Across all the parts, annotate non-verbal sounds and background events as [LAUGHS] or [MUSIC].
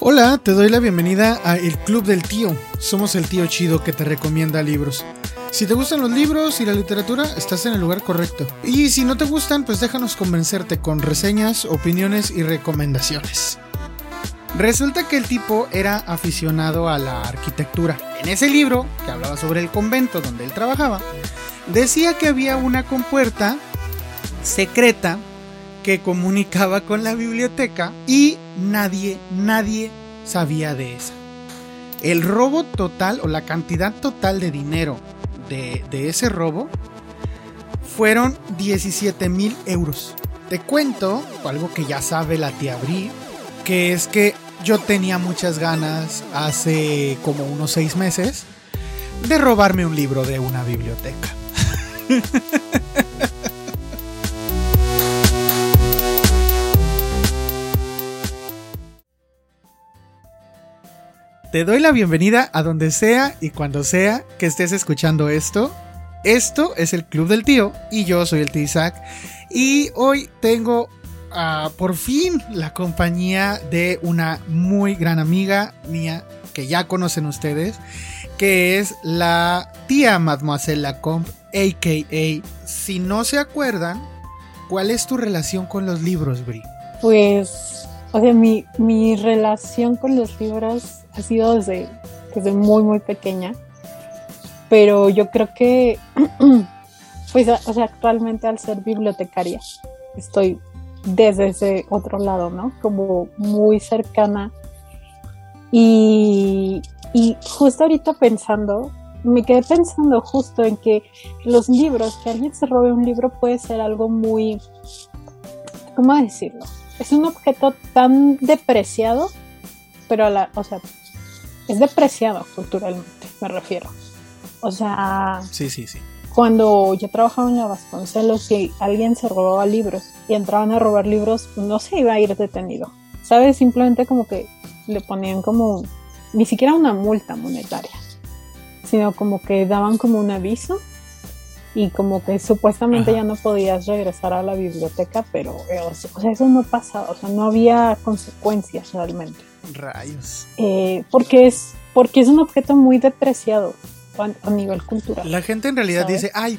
Hola, te doy la bienvenida a El Club del Tío. Somos el tío chido que te recomienda libros. Si te gustan los libros y la literatura, estás en el lugar correcto. Y si no te gustan, pues déjanos convencerte con reseñas, opiniones y recomendaciones. Resulta que el tipo era aficionado a la arquitectura. En ese libro, que hablaba sobre el convento donde él trabajaba, decía que había una compuerta secreta que comunicaba con la biblioteca y nadie, nadie sabía de esa. El robo total o la cantidad total de dinero de, de ese robo fueron 17 mil euros. Te cuento algo que ya sabe la tía Bri, que es que yo tenía muchas ganas hace como unos seis meses de robarme un libro de una biblioteca. Te doy la bienvenida a donde sea y cuando sea que estés escuchando esto. Esto es el Club del Tío y yo soy el tío Isaac. Y hoy tengo por fin la compañía de una muy gran amiga mía que ya conocen ustedes, que es la tía Mademoiselle Lacombe, a.k.a. Si no se acuerdan, ¿cuál es tu relación con los libros, Bri? Pues, o sea, mi, mi relación con los libros ha sido desde, desde muy, muy pequeña. Pero yo creo que, [CLEARS THROAT] pues, o sea, actualmente al ser bibliotecaria, estoy desde ese otro lado, ¿no? Como muy cercana. Y, justo ahorita pensando, me quedé pensando justo en que los libros, que alguien se robe un libro puede ser algo muy, ¿cómo decirlo? Es un objeto tan depreciado, pero a la, o sea, es depreciado culturalmente, me refiero. O sea, sí, sí, sí. Cuando yo trabajaba en la Vasconcelos y alguien se robaba libros y entraban a robar libros, no se iba a ir detenido. ¿Sabes? Simplemente como que le ponían como, ni siquiera una multa monetaria, sino como que daban como un aviso y como que supuestamente ya no podías regresar a la biblioteca, pero o sea, eso no pasaba, o sea, no había consecuencias realmente. Rayos. Eh, porque, es, porque es un objeto muy depreciado a, nivel cultural. La gente en realidad dice, ay,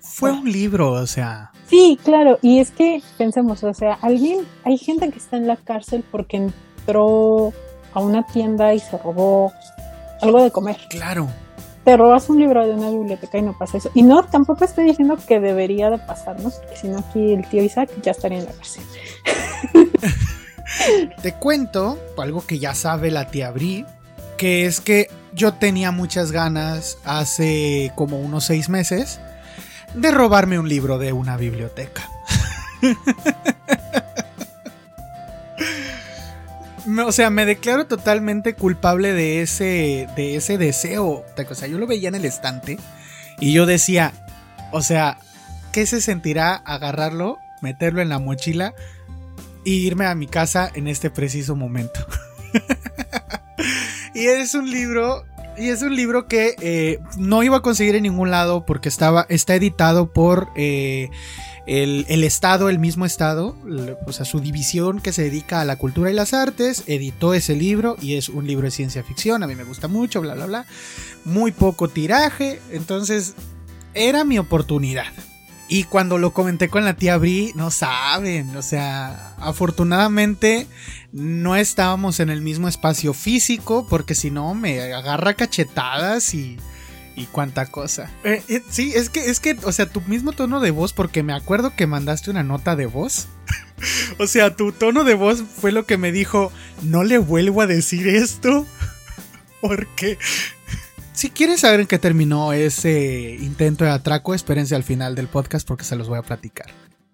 fue un libro, o sea. Sí, claro, y es que pensemos, o sea, alguien, hay gente que está en la cárcel porque entró a una tienda y se robó algo de comer. Claro. Te robas un libro de una biblioteca y no pasa eso. Y no, tampoco estoy diciendo que debería de pasarnos, porque si no aquí el tío Isaac ya estaría en la cárcel. [LAUGHS] Te cuento algo que ya sabe la tía Bri, que es que yo tenía muchas ganas hace como unos seis meses de robarme un libro de una biblioteca. [LAUGHS] o sea, me declaro totalmente culpable de ese, de ese deseo. O sea, yo lo veía en el estante y yo decía, o sea, ¿qué se sentirá agarrarlo, meterlo en la mochila y irme a mi casa en este preciso momento. [LAUGHS] y es un libro. Y es un libro que eh, no iba a conseguir en ningún lado porque estaba, está editado por eh, el, el, Estado, el mismo Estado, o sea, su división que se dedica a la cultura y las artes, editó ese libro y es un libro de ciencia ficción, a mí me gusta mucho, bla, bla, bla. Muy poco tiraje, entonces era mi oportunidad. Y cuando lo comenté con la tía Bri, no saben, o sea, afortunadamente no estábamos en el mismo espacio físico, porque si no me agarra cachetadas y, y cuánta cosa. Eh, eh, sí, es que, es que, o sea, tu mismo tono de voz, porque me acuerdo que mandaste una nota de voz. [LAUGHS] o sea, tu tono de voz fue lo que me dijo, no le vuelvo a decir esto, [LAUGHS] porque si quieren saber en qué terminó ese intento de atraco, espérense al final del podcast porque se los voy a platicar.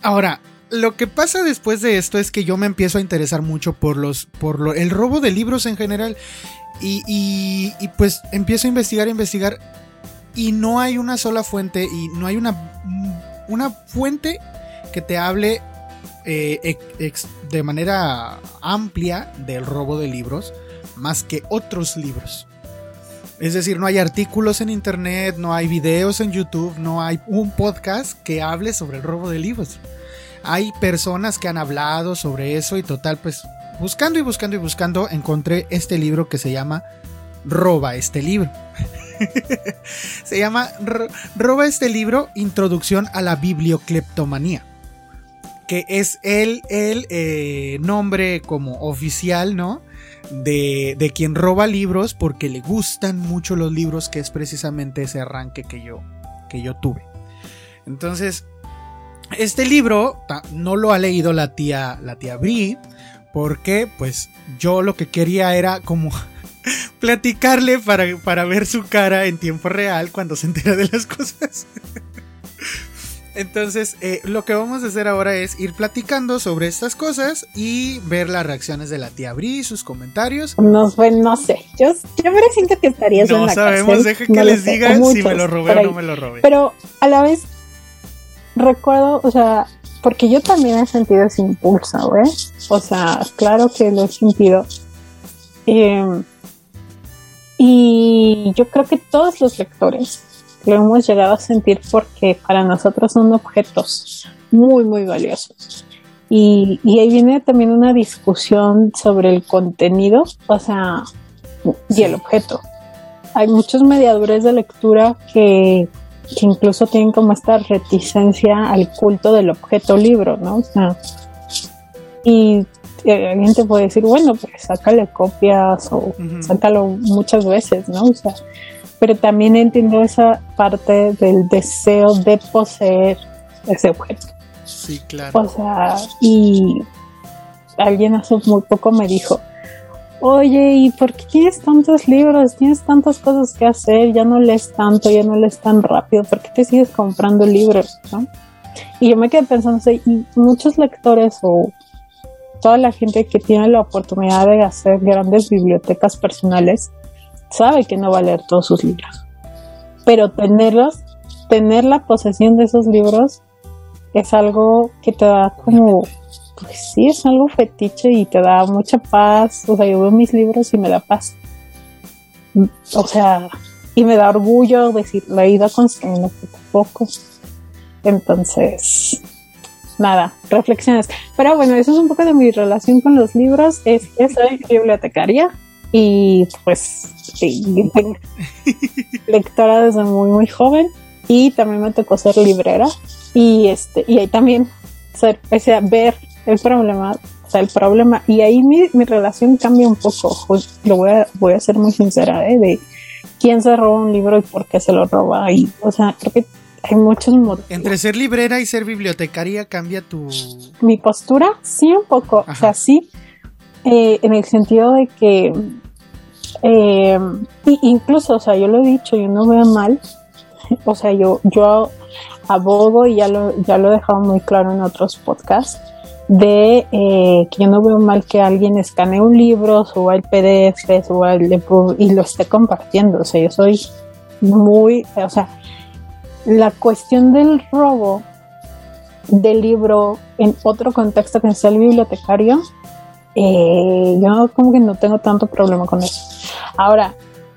Ahora, lo que pasa después de esto es que yo me empiezo a interesar mucho por los por el robo de libros en general y, y, pues empiezo a investigar, investigar y no hay una sola fuente y no hay una una fuente que te hable eh, de manera amplia del robo de libros más que otros libros. Es decir, no hay artículos en internet, no hay videos en YouTube, no hay un podcast que hable sobre el robo de libros. Hay personas que han hablado sobre eso y total, pues buscando y buscando y buscando encontré este libro que se llama Roba este libro. [LAUGHS] se llama Roba este libro, Introducción a la Bibliocleptomanía. Que es el, el eh, nombre como oficial, ¿no? De, quien roba libros porque le gustan mucho los libros, que es precisamente ese arranque que yo, que yo tuve. Entonces, este libro no lo ha leído la tía, la tía Bri, porque pues yo lo que quería era como [LAUGHS] platicarle para, para ver su cara en tiempo real cuando se entera de las [LAUGHS] cosas. Entonces, eh, lo que vamos a hacer ahora es ir platicando sobre estas cosas y ver las reacciones de la tía Bri, sus comentarios. No, pues, no sé. Yo, yo me siento que estarías en la sabemos, deja que les digan si me lo robé o no me lo robé. Pero a la vez, recuerdo, o sea, porque yo también he sentido ese impulso, ¿eh? O sea, claro que lo he sentido. Em, y yo creo que todos los lectores lo hemos llegado a sentir porque para nosotros son objetos muy, muy valiosos. Y, ahí viene también una discusión sobre el contenido, o sea, y el objeto. Hay muchos mediadores de lectura que, incluso tienen como esta reticencia al culto del objeto libro, ¿no? O sea, y eh, alguien te puede decir, bueno, pues sácale copias o sácalo muchas veces, ¿no? O sea, pero también entiendo esa parte del deseo de poseer ese objeto. Sí, claro. O sea, y alguien hace muy poco me dijo, oye, ¿y por qué tienes tantos libros? Tienes tantas cosas que hacer, ya no lees tanto, ya no lees tan rápido, ¿por qué te sigues comprando libros? ¿no? Y yo me quedé pensando, y muchos lectores o toda la gente que tiene la oportunidad de hacer grandes bibliotecas personales, sabe que no va a leer todos sus libros. Pero tenerlos, tener la posesión de esos libros es algo que te da como, pues sí, es algo fetiche y te da mucha paz. O sea, yo veo mis libros y me da paz. O sea, y me da orgullo decir, lo he ido construyendo poco a poco. Entonces, nada, reflexiones. Pero bueno, eso es un poco de mi relación con los libros. Es que soy bibliotecaria y pues sí, [LAUGHS] lectora desde muy muy joven y también me tocó ser librera y este y ahí también ser, o sea, ver el problema, o sea, el problema y ahí mi, mi relación cambia un poco, pues, lo voy a, voy a ser muy sincera, ¿eh? de quién se roba un libro y por qué se lo roba y, o sea, creo que hay muchos motivos. Entre ser librera y ser bibliotecaria cambia tu... Mi postura, sí, un poco, o sea, sí, eh, en el sentido de que eh, incluso, o sea, yo lo he dicho, yo no veo mal, o sea, yo, yo abogo y ya lo, ya lo he dejado muy claro en otros podcasts, de eh, que yo no veo mal que alguien escanee un libro, suba el PDF, suba el y lo esté compartiendo. O sea, yo soy muy, o sea, la cuestión del robo del libro en otro contexto que sea el bibliotecario, eh, yo como que no tengo tanto problema con eso. Ahora,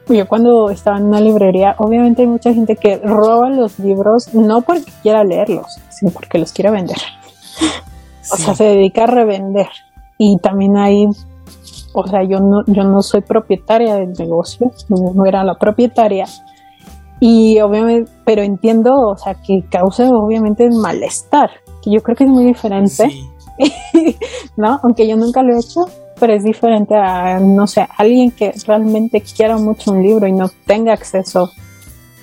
yo cuando estaba en una librería, obviamente hay mucha gente que roba los libros no porque quiera leerlos, sino porque los quiere vender. [LAUGHS] O sea, se dedica a revender. Y también hay, o sea, yo no, yo no soy propietaria del negocio, no, era la propietaria. Y obviamente, pero entiendo, o sea, que causa obviamente malestar, que yo creo que es muy diferente. [LAUGHS] ¿no? Aunque yo nunca lo he hecho, pero es diferente a, no sé, alguien que realmente quiera mucho un libro y no tenga acceso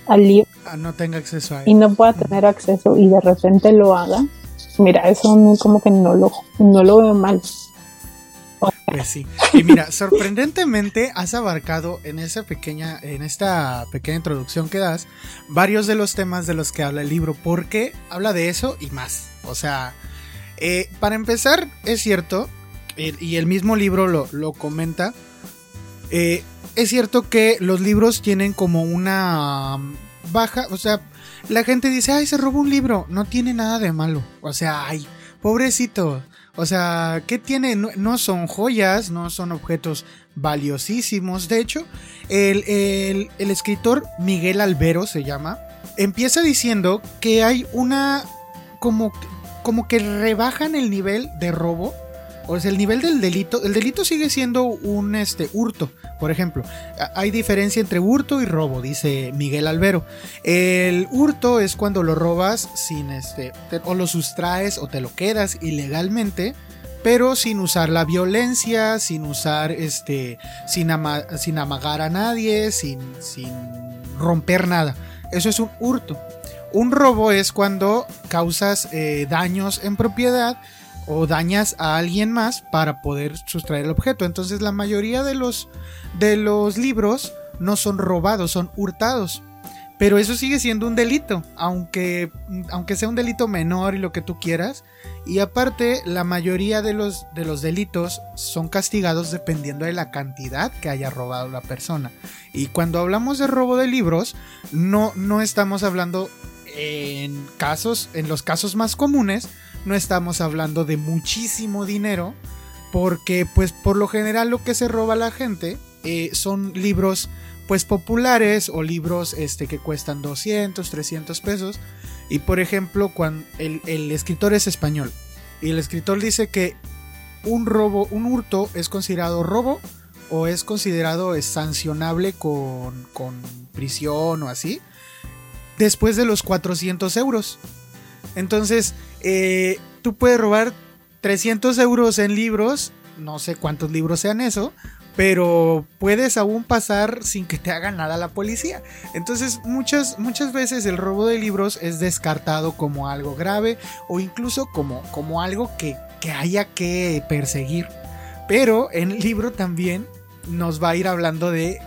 al libro. Ah, no tenga acceso a Y no pueda tener acceso y de repente lo haga. Mira, eso como que no lo, no lo veo mal. Pues sí. Y mira, sorprendentemente has abarcado en esa pequeña, en esta pequeña introducción que das, varios de los temas de los que habla el libro, porque habla de eso y más. O sea, eh, para empezar, es cierto, y el mismo libro lo, comenta, eh, es cierto que los libros tienen como una baja, o sea, la gente dice, ay, se robó un libro, no tiene nada de malo, o sea, ay, pobrecito, O sea, ¿qué tiene? No, son joyas, no son objetos valiosísimos. De hecho, el, el escritor Miguel Albero se llama, empieza diciendo que hay una como, como que rebajan el nivel de robo o el nivel del delito, el delito sigue siendo un este, hurto, por ejemplo. Hay diferencia entre hurto y robo, dice Miguel Albero. El hurto es cuando lo robas sin este, o lo sustraes o te lo quedas ilegalmente, pero sin usar la violencia, sin usar este, sin, sin amagar a nadie, sin, sin romper nada. Eso es un hurto. Un robo es cuando causas eh, daños en propiedad o dañas a alguien más para poder sustraer el objeto. Entonces la mayoría de los, de los libros no son robados, son hurtados. Pero eso sigue siendo un delito, aunque, aunque sea un delito menor y lo que tú quieras. Y aparte, la mayoría de los, de los delitos son castigados dependiendo de la cantidad que haya robado la persona. Y cuando hablamos de robo de libros, no, no estamos hablando en casos, en los casos más comunes, no estamos hablando de muchísimo dinero, porque pues por lo general lo que se roba la gente eh, son libros pues populares o libros este, que cuestan 200, 300 pesos. Y por ejemplo, cuando el, escritor es español y el escritor dice que un robo, un hurto es considerado robo o es considerado sancionable con, con prisión o así, después de los 400 euros. Entonces, eh, tú puedes robar 300 euros en libros, no sé cuántos libros sean eso, pero puedes aún pasar sin que te haga nada la policía. Entonces muchas, muchas veces el robo de libros es descartado como algo grave o incluso como, como algo que, haya que perseguir. Pero en el libro también nos va a ir hablando de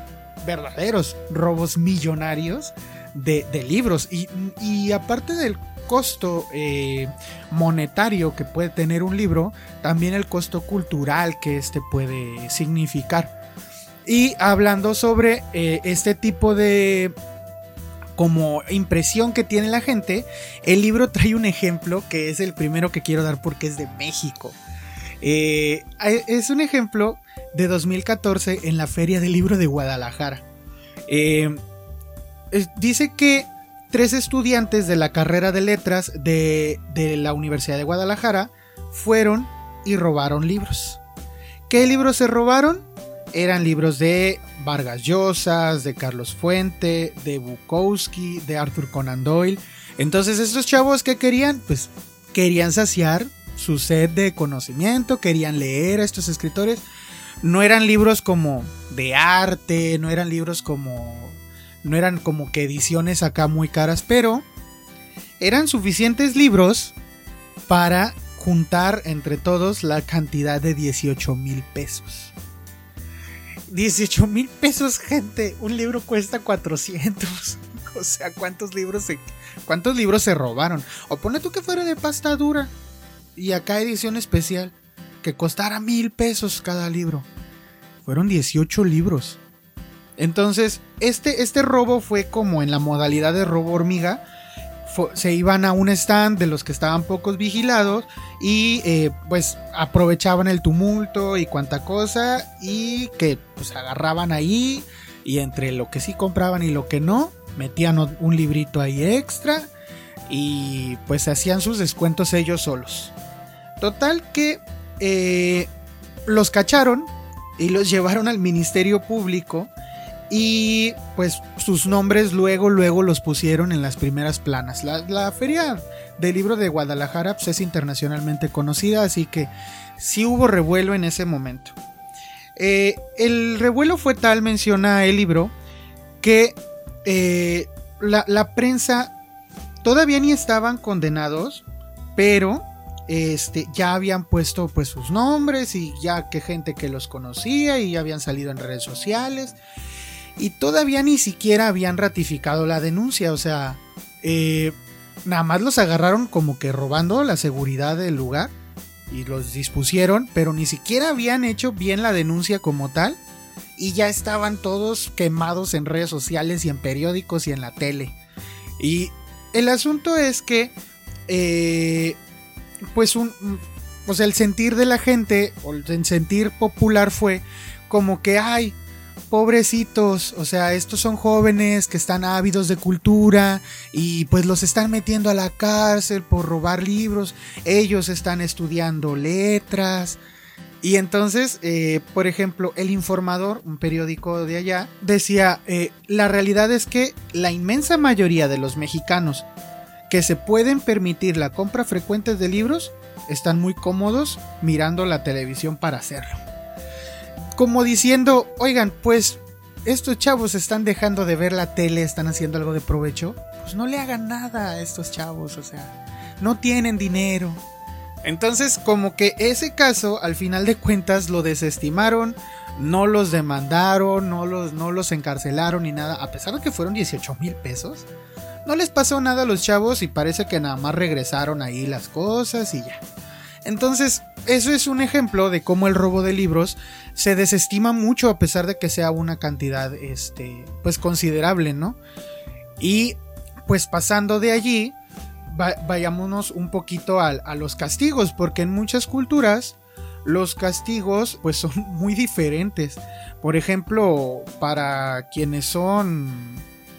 verdaderos robos millonarios de, libros. Y, y aparte del costo eh, monetario que puede tener un libro, también el costo cultural que este puede significar. Y hablando sobre eh, este tipo de como impresión que tiene la gente, el libro [LAUGHS] trae un ejemplo que es el primero que quiero dar porque es de México. Eh, es un ejemplo de 2014 en la Feria del Libro de Guadalajara. dice que tres estudiantes de la carrera de letras de, la Universidad de Guadalajara fueron y robaron libros. ¿Qué libros se robaron? Eran libros de Vargas Llosa, de Carlos Fuente, de Bukowski, de Arthur Conan Doyle. Entonces estos chavos que querían, pues querían saciar su sed de conocimiento, querían leer a estos escritores. No eran libros como de arte, no eran libros como no eran como que ediciones acá muy caras, pero eran suficientes libros para juntar entre todos la cantidad de 18 mil pesos. 18 mil pesos, gente. Un libro cuesta 400. [LAUGHS] O sea, ¿cuántos libros se, cuántos libros se robaron? O pone tú que fuera de pasta dura. Y acá edición especial. Que costara mil pesos cada libro. Fueron 18 libros. Entonces, este, este robo fue como en la modalidad de robo hormiga. se iban a un stand de los que estaban pocos vigilados y eh, pues aprovechaban el tumulto y cuanta cosa y que pues agarraban ahí y entre lo que sí compraban y lo que no metían un librito ahí extra y pues hacían sus descuentos ellos solos. Total que eh, los cacharon y los [LAUGHS] llevaron al Ministerio Público y pues sus nombres luego, luego los pusieron en las primeras planas. La, feria del libro de Guadalajara pues, es internacionalmente conocida, así que sí hubo revuelo en ese momento. Eh, el revuelo fue tal, menciona el libro, que eh, la, prensa todavía ni estaban condenados, pero este, ya habían puesto pues sus nombres y ya que gente que los conocía y ya habían salido en redes sociales y todavía ni siquiera habían ratificado la denuncia, o sea, eh, nada más los agarraron como que robando la seguridad del lugar y los dispusieron, pero ni siquiera habían hecho bien la denuncia como tal y ya estaban todos quemados en redes sociales y en periódicos y en la tele. Y el asunto es que, eh, pues un, o sea, el sentir de la gente, o el sentir popular fue como que, ay, pobrecitos, o sea, estos son jóvenes que están ávidos de cultura y pues los están metiendo a la cárcel por robar libros, ellos están estudiando letras. Y entonces, eh, por ejemplo, El Informador, un periódico de allá, decía, eh, la realidad es que la inmensa mayoría de los mexicanos que se pueden permitir la compra frecuente de libros están muy cómodos mirando la televisión para hacerlo como diciendo, oigan, pues estos chavos están dejando de ver la tele, están haciendo algo de provecho, pues no le hagan nada a estos chavos, o sea, no tienen dinero. Entonces, como que ese caso, al final de cuentas, lo desestimaron, no los demandaron, no los, no los encarcelaron ni nada, a pesar de que fueron 18 mil pesos. No les pasó nada a los chavos y parece que nada más regresaron ahí las cosas y ya. Entonces, eso es un ejemplo de cómo el robo de libros se desestima mucho a pesar de que sea una cantidad, este, pues considerable, ¿no? Y pues pasando de allí, vayámonos un poquito a, a los castigos, porque en muchas culturas los castigos pues [LAUGHS] son muy diferentes. Por ejemplo, para quienes son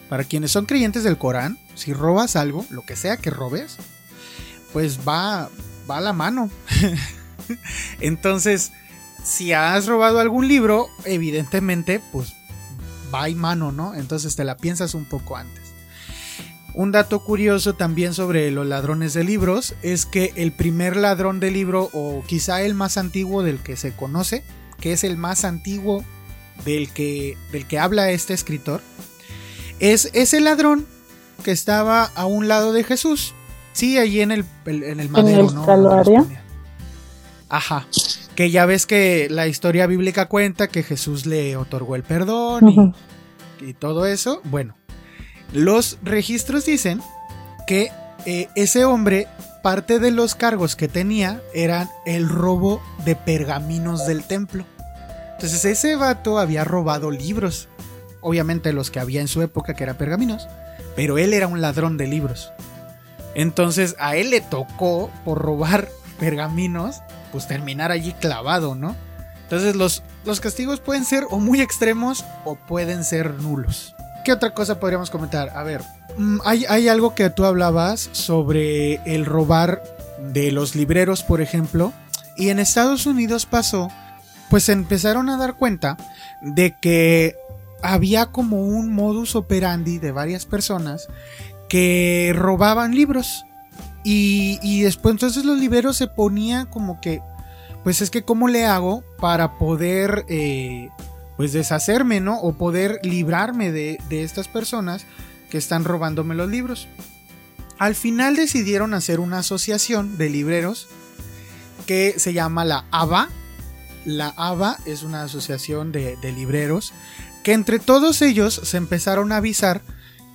para quienes son creyentes del Corán, si robas algo, lo que sea que robes, pues va va a la mano. [LAUGHS] Entonces, si has robado algún libro, evidentemente, pues va y mano, ¿no? Entonces te la piensas un poco antes. Un dato curioso también sobre los ladrones de libros es que el primer ladrón de libro, o quizá el más antiguo del que se conoce, que es el más antiguo del que, del que habla este escritor, es ese ladrón que estaba a un lado de Jesús Sí, allí en el, en el madero, ¿no? Ajá. Que ya ves que la historia bíblica cuenta que Jesús le otorgó el perdón y, todo eso. Bueno, los registros dicen que eh, ese hombre, parte de los cargos que tenía eran el robo de pergaminos del templo. Entonces ese vato había robado libros. Obviamente los que había en su época, que eran pergaminos. Pero él era un ladrón de libros. Entonces a él le tocó, por robar [LAUGHS] pergaminos, pues terminar allí clavado, ¿no? Entonces los, los castigos pueden ser o muy extremos o pueden ser nulos. ¿Qué otra cosa podríamos comentar? A ver, mm, hay, hay algo que tú hablabas sobre el robar de los libreros, por ejemplo, y en Estados Unidos pasó, pues empezaron a dar cuenta de que había como un modus operandi de varias personas que robaban libros. Y, después entonces los libreros se ponían como que, pues es que cómo le hago para poder, eh, pues deshacerme, ¿no? O poder librarme de, de estas personas que están robándome los libros. Al final decidieron hacer una asociación de libreros que se llama la ABA. La ABA es una asociación de, de libreros que entre todos ellos se empezaron a avisar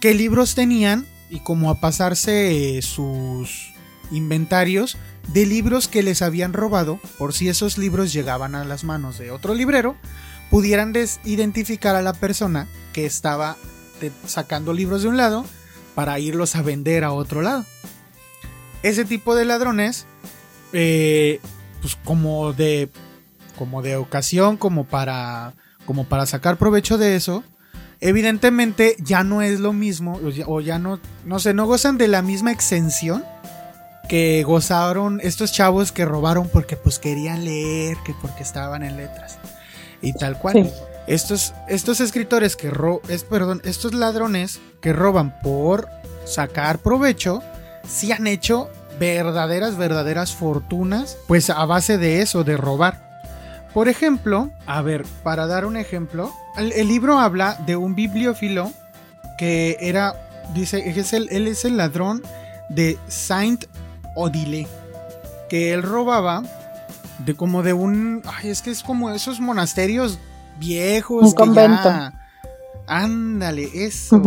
qué libros tenían y como a pasarse eh, sus inventarios de libros que les habían robado, por si esos libros llegaban a las manos de otro librero, pudieran identificar a la persona que estaba sacando libros de un lado para irlos a vender a otro lado. Ese tipo de ladrones, eh, pues como de, como de ocasión, como para, como para sacar provecho de eso, evidentemente ya no es lo mismo, o ya, no, no sé, no gozan de la misma exención que gozaron estos chavos que robaron porque pues querían leer, que porque estaban en letras y tal cual. Estos, estos escritores que ro es, perdón, estos ladrones que roban por sacar provecho, sí han hecho verdaderas, verdaderas fortunas, pues a base de eso, de robar. Por ejemplo, a ver, para dar un ejemplo, el, libro habla de un bibliófilo que era, dice, es el, él es el ladrón de Saint Odile, que él robaba de como de un, ay, es que es como esos monasterios viejos. Un convento. ándale, eso.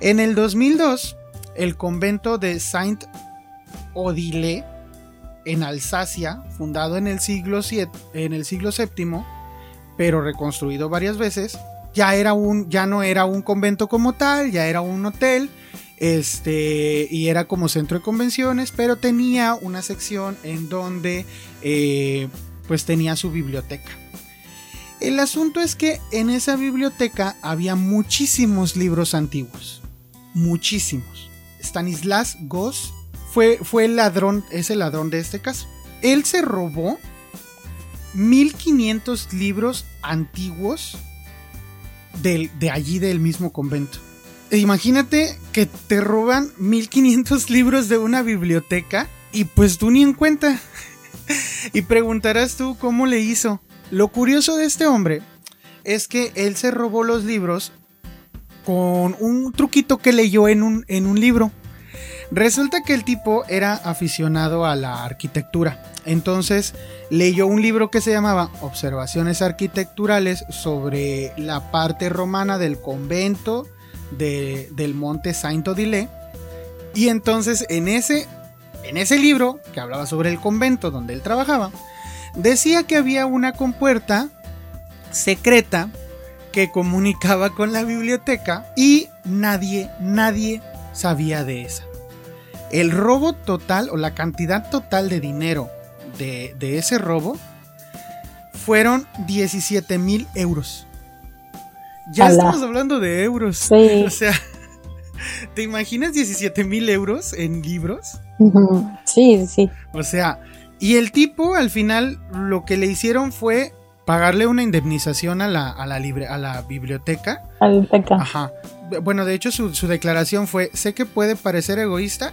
En el 2002, el convento de Saint Odile en Alsacia, fundado en el siglo, en el siglo VII, pero reconstruido varias veces. Ya, era un, ya no era un convento como tal, ya era un hotel. Este, y era como centro de convenciones, pero tenía una sección en donde eh, pues tenía su biblioteca. El asunto es que en esa biblioteca había muchísimos libros antiguos. Muchísimos. Stanislas Goss fue, fue el ladrón, es el ladrón de este caso. Él se robó 1500 libros antiguos de allí del mismo convento. E imagínate que te roban 1500 [LAUGHS] libros de una biblioteca y pues tú ni en cuenta. [LAUGHS] y preguntarás tú cómo le hizo. Lo curioso de este hombre es que él se robó los libros con un truquito que leyó en un, en un libro. Resulta que el tipo era aficionado a la arquitectura. Entonces leyó un libro que se llamaba Observaciones Arquitecturales sobre la parte romana del convento del monte Saint-Odile. Y entonces en ese, en ese libro, que hablaba sobre el convento donde él trabajaba, decía que había una compuerta secreta que comunicaba con la biblioteca y nadie, nadie sabía de esa. El robo total o la cantidad total de dinero de, ese robo fueron 17 mil euros. Ya estamos hablando de euros. [LAUGHS] O sea, ¿te imaginas 17 mil euros en libros? Sí, sí. O sea, y el tipo al final lo que le hicieron fue pagarle una indemnización a la, a la, libre, a la biblioteca. A la biblioteca. Ajá. Bueno, de hecho su, su declaración fue, sé que puede parecer egoísta,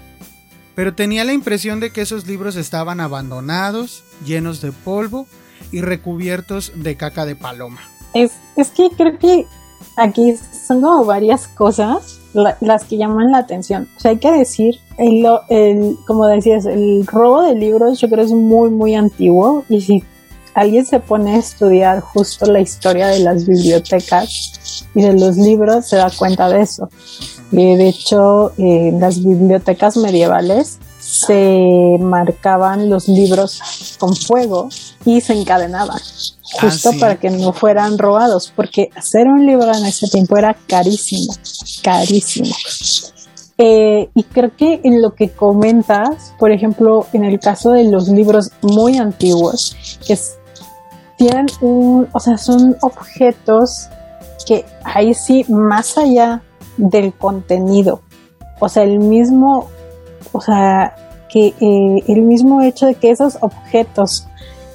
pero tenía la impresión de que esos libros estaban abandonados, llenos de polvo y recubiertos de caca de paloma. Es, es que creo que aquí son como varias cosas las que llaman la atención. O sea, hay que decir, el, el, como decías, el robo de libros yo creo es muy, muy antiguo y si alguien se pone a estudiar justo la historia de las bibliotecas y de los libros, se da cuenta de eso. Y de hecho, en eh, las bibliotecas medievales se marcaban los libros con fuego y se encadenaban ah, justo para que no fueran robados, porque hacer un libro en ese tiempo era carísimo, carísimo. Eh, y creo que en lo que comentas, por ejemplo, en el caso de los libros muy antiguos, que tienen un, o sea, son objetos que ahí sí, más allá del contenido, o sea, el mismo, o sea, que eh, el mismo hecho de que esos objetos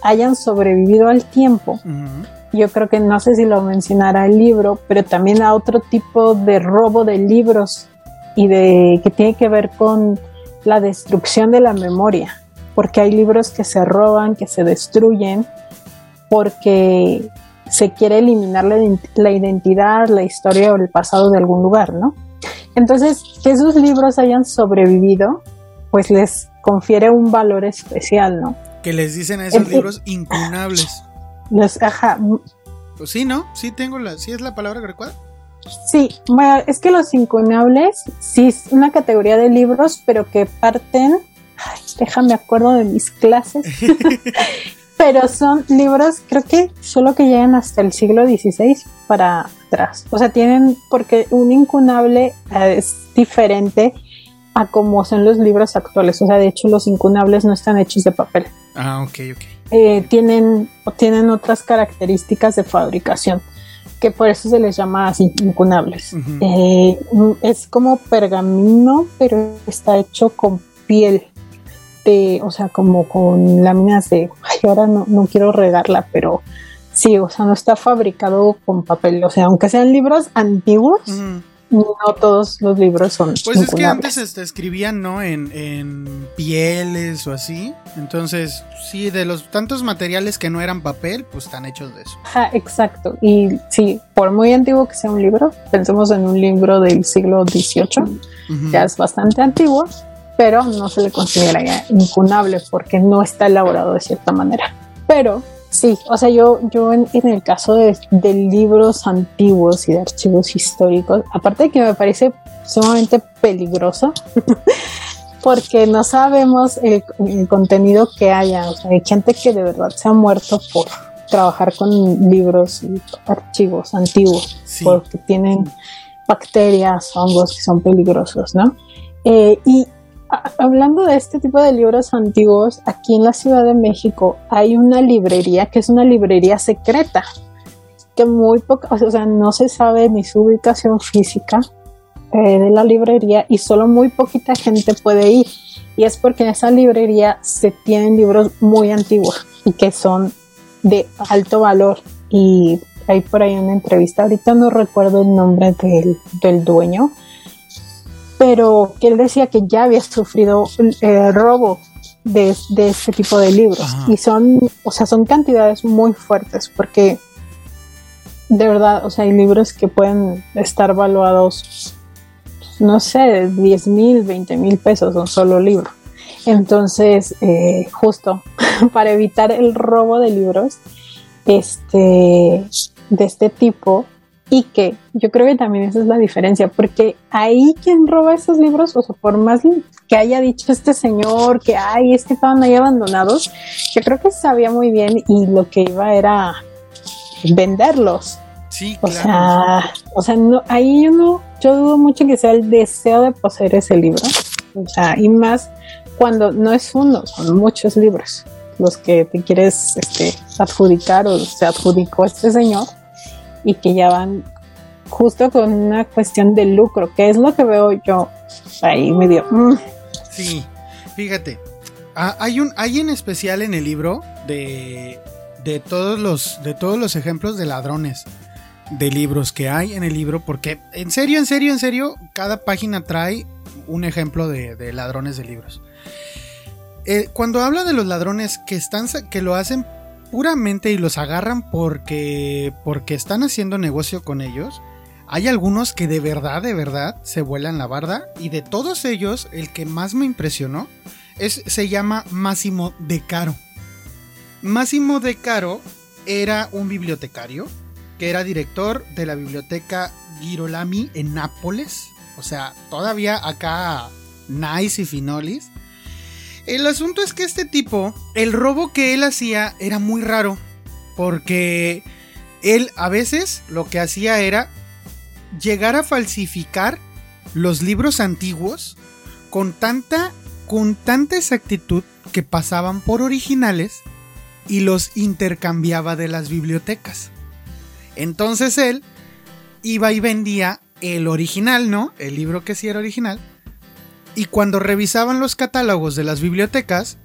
hayan sobrevivido al tiempo, yo creo que no sé si lo mencionará el libro, pero también a otro tipo de robo de libros y de que tiene que ver con la destrucción de la memoria, porque hay libros que se roban, que se destruyen, porque se quiere eliminar la, identidad, la historia o el pasado de algún lugar, ¿no? Entonces, que esos libros hayan sobrevivido, pues les confiere un valor especial, ¿no? Que les dicen a esos libros incunables. [COUGHS] Los, ajá. Pues sí, ¿no? Sí tengo la, sí es la palabra adecuada. Sí, bueno, es que los incunables sí es una categoría de libros, pero que parten, ay, déjame acuerdo de mis clases, [LAUGHS] pero son libros, creo que solo que llegan hasta el siglo XVI para atrás. O sea, tienen, porque un incunable eh, es diferente a como son los libros actuales. O sea, de hecho, los incunables no están hechos de papel. Ah, ok, ok. Eh, tienen, tienen otras características de fabricación que por eso se les llama así, incunables. Eh, es como pergamino, pero está hecho con piel o sea, como con láminas de, ay, ahora no, no quiero regarla, pero sí, o sea, no está fabricado con papel, o sea, aunque sean libros antiguos, no todos los libros son. Pues es que antes este, escribían, ¿no? En, en, pieles o así. Entonces, sí, de los tantos materiales que no eran papel, pues están hechos de eso. Exacto. Y sí, por muy antiguo que sea un libro, pensemos en un libro del siglo XVIII, ya es bastante antiguo, pero no se le considera incunable porque no está elaborado de cierta manera. Pero sí, o sea, yo, yo en, el caso de, libros antiguos y de archivos históricos, aparte de que me parece sumamente peligroso, [LAUGHS] porque no sabemos el, contenido que haya, o sea, hay gente que de verdad se ha muerto por trabajar con libros y archivos antiguos, porque tienen bacterias, hongos que son peligrosos, ¿no? Eh, y hablando de este tipo de libros antiguos, aquí en la Ciudad de México hay una librería que es una librería secreta, que muy poca, o sea, no se sabe ni su ubicación física eh, de la librería y solo muy poquita gente puede ir. Y es porque en esa librería se tienen libros muy antiguos y que son de alto valor. Y hay por ahí una entrevista, ahorita no recuerdo el nombre del, del dueño, pero que él decía que ya había sufrido eh, robo de, de, este tipo de libros. Y son, o sea, son cantidades muy fuertes porque de verdad, o sea, hay libros que pueden estar valuados, no sé, 10 mil, 20 mil pesos un solo libro. Entonces, eh, justo [LAUGHS] para evitar el robo de libros este, de este tipo, y que yo creo que también esa es la diferencia, porque ahí quien roba esos libros, o sea, por más que haya dicho este señor que, ay, es que estaban ahí abandonados, yo creo que sabía muy bien y lo que iba era venderlos. Sí, claro. O sea, o sea no, ahí yo no, yo dudo mucho que sea el deseo de poseer ese libro. O sea, y más cuando no es uno, son muchos libros los que te quieres este, adjudicar o se adjudicó este señor y que ya van justo con una cuestión de lucro, que es lo que veo yo ahí medio. Mm. Sí, fíjate, ah, hay un, hay en especial en el libro de, de todos los, de todos los ejemplos de ladrones de libros que hay en el libro, porque en serio, en serio, en serio, cada página trae un ejemplo de, ladrones de libros. Eh, cuando habla de los ladrones que, están, que lo hacen puramente y los agarran porque, porque están haciendo negocio con ellos, hay algunos que de verdad, de verdad se vuelan la barda y de todos ellos el que más me impresionó es, se llama Máximo De Caro. Máximo De Caro era un bibliotecario que era director de la biblioteca Girolami en Nápoles. O sea, todavía acá Nice y Finolis. El asunto es que este tipo, el robo que él hacía era muy raro. Porque él a veces lo que hacía era llegar a falsificar los libros antiguos con tanta, con tanta exactitud que pasaban por originales y los intercambiaba de las bibliotecas. Entonces él iba y vendía el original, ¿no? El libro que sí era original. Y cuando revisaban los catálogos de las bibliotecas,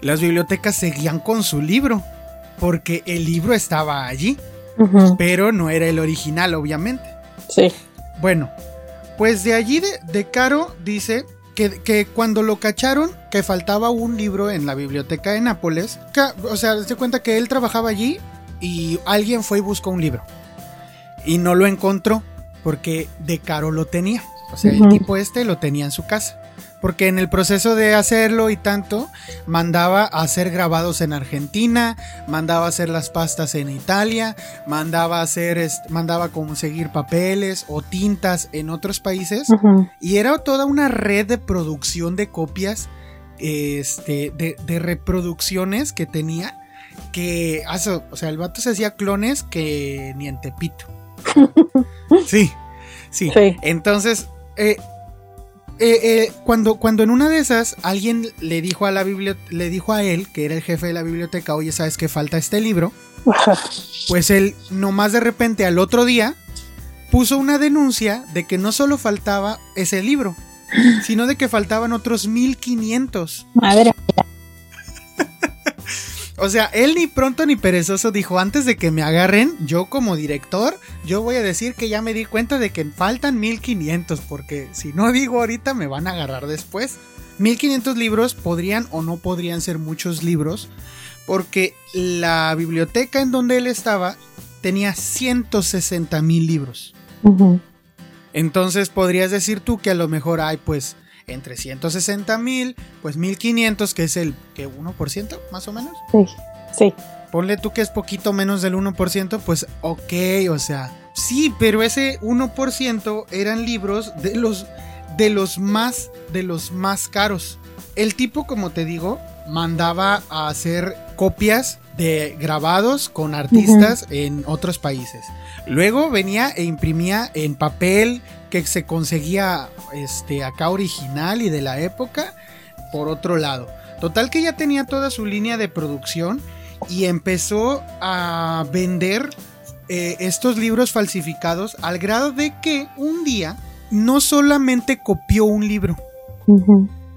las bibliotecas seguían con su libro, porque el libro estaba allí, pero no era el original, obviamente. Sí. Bueno, pues de allí de, Caro dice que, que, cuando lo cacharon, que faltaba un libro en la biblioteca de Nápoles, o sea, se cuenta que él trabajaba allí y alguien fue y buscó un libro. Y no lo encontró porque De Caro lo tenía. O sea, el tipo este lo tenía en su casa. Porque en el proceso de hacerlo y tanto, mandaba a hacer grabados en Argentina, mandaba a hacer las pastas en Italia, mandaba a hacer, mandaba conseguir papeles o tintas en otros países. Y era toda una red de producción de copias, este, de, de reproducciones que tenía que, o sea, el vato se hacía clones que ni en Tepito. [LAUGHS] sí, sí, Entonces, eh, eh, eh, cuando, cuando en una de esas alguien le dijo a la le dijo a él, que era el jefe de la biblioteca, oye, ¿sabes que falta este libro? [LAUGHS] Pues él, nomás de repente al otro día, puso una denuncia de que no solo faltaba ese libro, sino de que faltaban otros 1500. Madre [LAUGHS] o sea, él ni pronto ni perezoso dijo, antes de que me agarren, yo como director, yo voy a decir que ya me di cuenta de que faltan 1500, porque si no digo ahorita me van a agarrar después. 1500 libros podrían o no podrían ser muchos libros, porque la biblioteca en donde él estaba tenía 160 mil libros. Entonces podrías decir tú que a lo mejor hay pues entre 160 mil, pues 1500, que es el que 1% más o menos. Sí, sí. Ponle tú que es poquito menos del 1%, pues ok, o sea, sí, pero ese 1% eran libros de los, de los más, de los más caros. El tipo, como te digo, mandaba a hacer copias de grabados con artistas en otros países. Luego venía e imprimía en papel que se conseguía este, acá original y de la época, por otro lado. Total que ya tenía toda su línea de producción y empezó a vender eh, estos libros falsificados al grado de que un día no solamente copió un libro,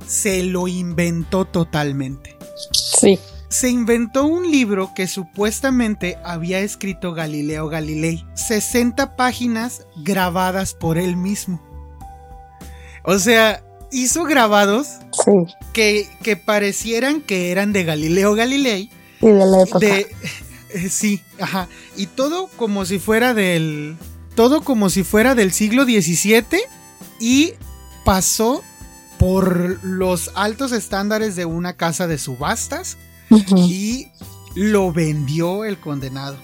se lo inventó totalmente. Sí. Se inventó un libro que supuestamente había escrito Galileo Galilei, 60 páginas grabadas por él mismo. O sea, hizo grabados que, que, parecieran que eran de Galileo Galilei. Y de la época. Eh, sí, ajá. Y todo como si fuera del. Todo como si fuera del siglo XVII. Y pasó por los altos estándares de una casa de subastas. Y lo vendió el condenado.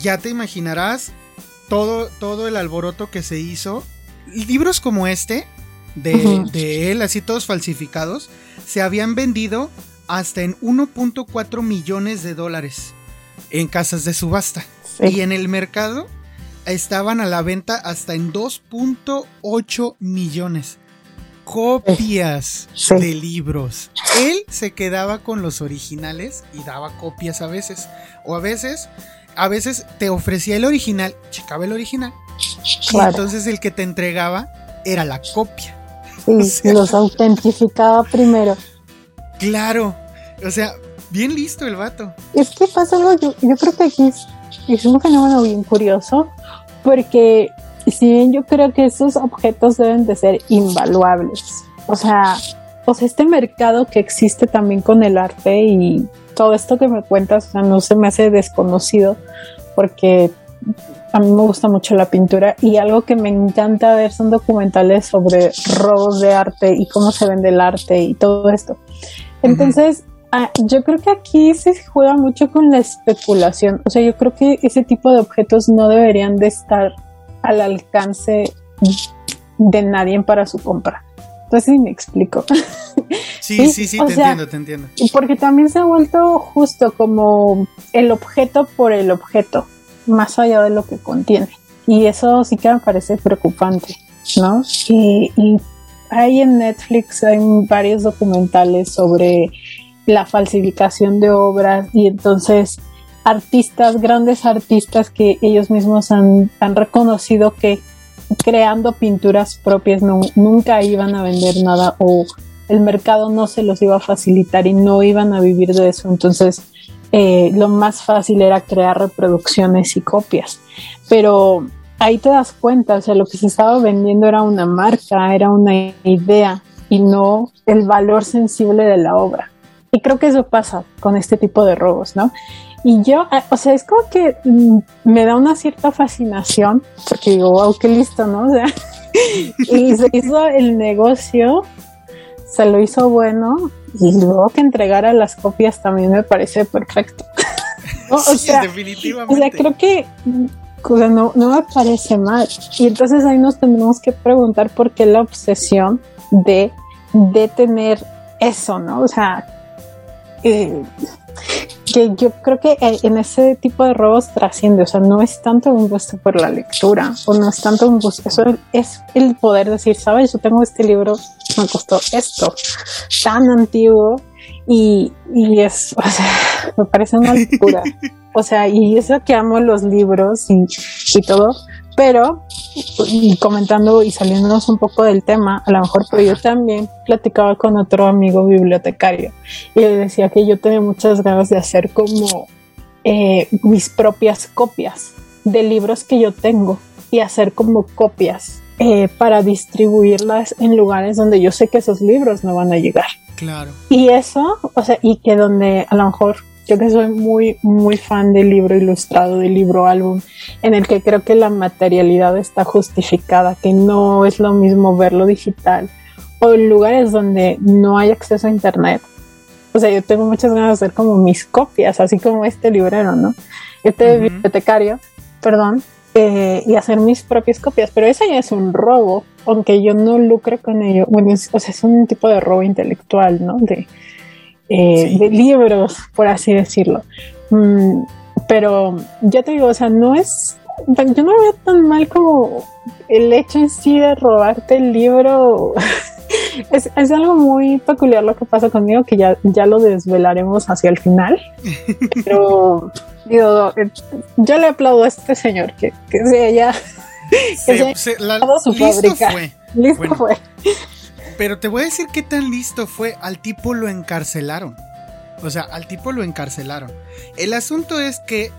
Ya te imaginarás todo, todo el alboroto que se hizo. Libros como este, de, de él, así todos falsificados, se habían vendido hasta en 1.4 millones de dólares en casas de subasta. Y en el mercado estaban a la venta hasta en 2.8 millones. Copias de libros. Él se quedaba con los originales y daba copias a veces. O a veces, a veces te ofrecía el original, checaba el original. Y entonces el que te entregaba era la copia. Sí, [LAUGHS] los autentificaba primero. Claro. O sea, bien listo el vato. Es que pasa algo, yo, creo que aquí es, un fenómeno bien curioso, porque si bien yo creo que esos objetos deben de ser invaluables, o sea, pues este mercado que existe también con el arte y todo esto que me cuentas, o sea, no se me hace desconocido, porque a mí me gusta mucho la pintura y algo que me encanta ver son documentales sobre robos de arte y cómo se vende el arte y todo esto. Entonces, Ah, yo creo que aquí se juega mucho con la especulación. O sea, yo creo que ese tipo de objetos no deberían de estar al alcance de nadie para su compra. Entonces, sí me explico. [LAUGHS] Sí, sí, sí, te entiendo, te entiendo. Porque también se ha vuelto justo como el objeto por el objeto, más allá de lo que contiene. Y eso sí que me parece preocupante, ¿no? Y, y hay en Netflix hay varios documentales sobre la falsificación de obras y entonces artistas, grandes artistas que ellos mismos han, reconocido que creando pinturas propias nunca iban a vender nada o el mercado no se los iba a facilitar y no iban a vivir de eso. Entonces, eh, lo más fácil era crear reproducciones y copias. Pero ahí te das cuenta, o sea, lo que se estaba vendiendo era una marca, era una idea y no el valor sensible de la obra. Y creo que eso pasa con este tipo de robos, ¿no? Y yo, ah, o sea, es como que mm, me da una cierta fascinación, porque digo, wow, qué listo, ¿no? [LAUGHS] O sea, y se hizo el negocio, se lo hizo bueno, y luego que entregara las copias también me parece perfecto. [LAUGHS] O sea, definitivamente. O sea, creo que no, no me parece mal. Y entonces ahí nos tendremos que preguntar por qué la obsesión de, de tener eso, ¿no? O sea, que yo creo que en ese tipo de robos trasciende, o sea, no es tanto un gusto por la lectura, o no es tanto un gusto, eso es el poder decir, sabes, yo tengo este libro, me costó esto, tan antiguo, y, y es, [LAUGHS] o sea, me parece una locura. [LAUGHS] O sea, y eso que amo los libros y, y todo, pero, y comentando y saliéndonos un poco del tema, a lo mejor, pero yo también platicaba con otro amigo bibliotecario y le decía que yo tenía muchas ganas de hacer como eh, mis propias copias de libros que yo tengo y hacer como copias eh, para distribuirlas en lugares donde yo sé que esos libros no van a llegar. Claro. Y eso, o sea, y que donde a lo mejor yo que soy muy, muy fan del libro ilustrado, del libro álbum, en el que creo que la materialidad está justificada, que no es lo mismo verlo digital o en lugares donde no hay acceso a internet. O sea, yo tengo muchas ganas de hacer como mis copias, así como este librero, ¿no? Este bibliotecario, perdón, eh, y hacer mis propias copias, pero eso ya es un robo, aunque yo no lucre con ello. Bueno, o sea, es un tipo de robo intelectual, ¿no? De, eh, de libros, por así decirlo. Mm, pero ya te digo, o sea, no es yo no veo tan mal como el hecho en sí de robarte el libro. [LAUGHS] Es, es, algo muy peculiar lo que pasa conmigo, que ya, ya lo desvelaremos hacia el final. [LAUGHS] Pero digo, yo le aplaudo a este señor que, que se, la, su listo fue. Listo fue. Pero te voy a decir qué tan listo fue. Al tipo lo encarcelaron. O sea, al tipo lo encarcelaron. El asunto es que,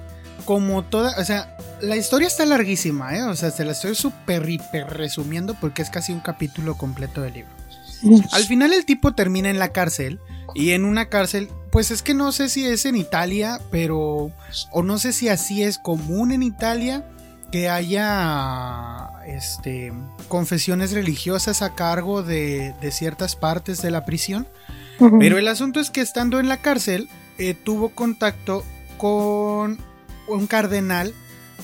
como toda. O sea, la historia está larguísima, ¿eh? O sea, se la estoy súper hiper resumiendo porque es casi un capítulo completo del libro. Al final el tipo termina en la cárcel y en una cárcel, pues es que no sé si es en Italia, pero o no sé si así es común en Italia que haya este confesiones religiosas a cargo de, ciertas partes de la prisión. Pero el asunto es que estando en la cárcel eh, tuvo contacto con un cardenal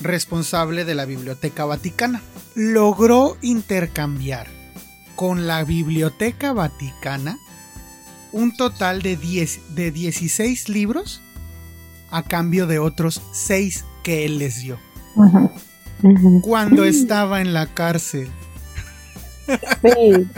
responsable de la Biblioteca Vaticana. Logró intercambiar con la Biblioteca Vaticana un total de, 10, de 16 libros a cambio de otros 6 que él les dio. Cuando estaba en la cárcel. [LAUGHS]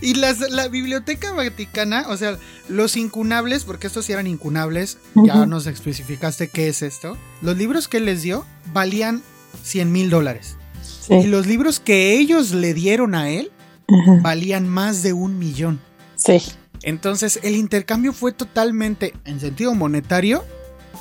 y la Biblioteca Vaticana, o sea, los incunables, porque estos sí eran incunables, ya nos especificaste qué es esto. Los libros que él les dio valían 100 mil dólares. Y los libros que ellos le dieron a él valían más de un millón. Sí. Entonces el intercambio fue totalmente, en sentido monetario,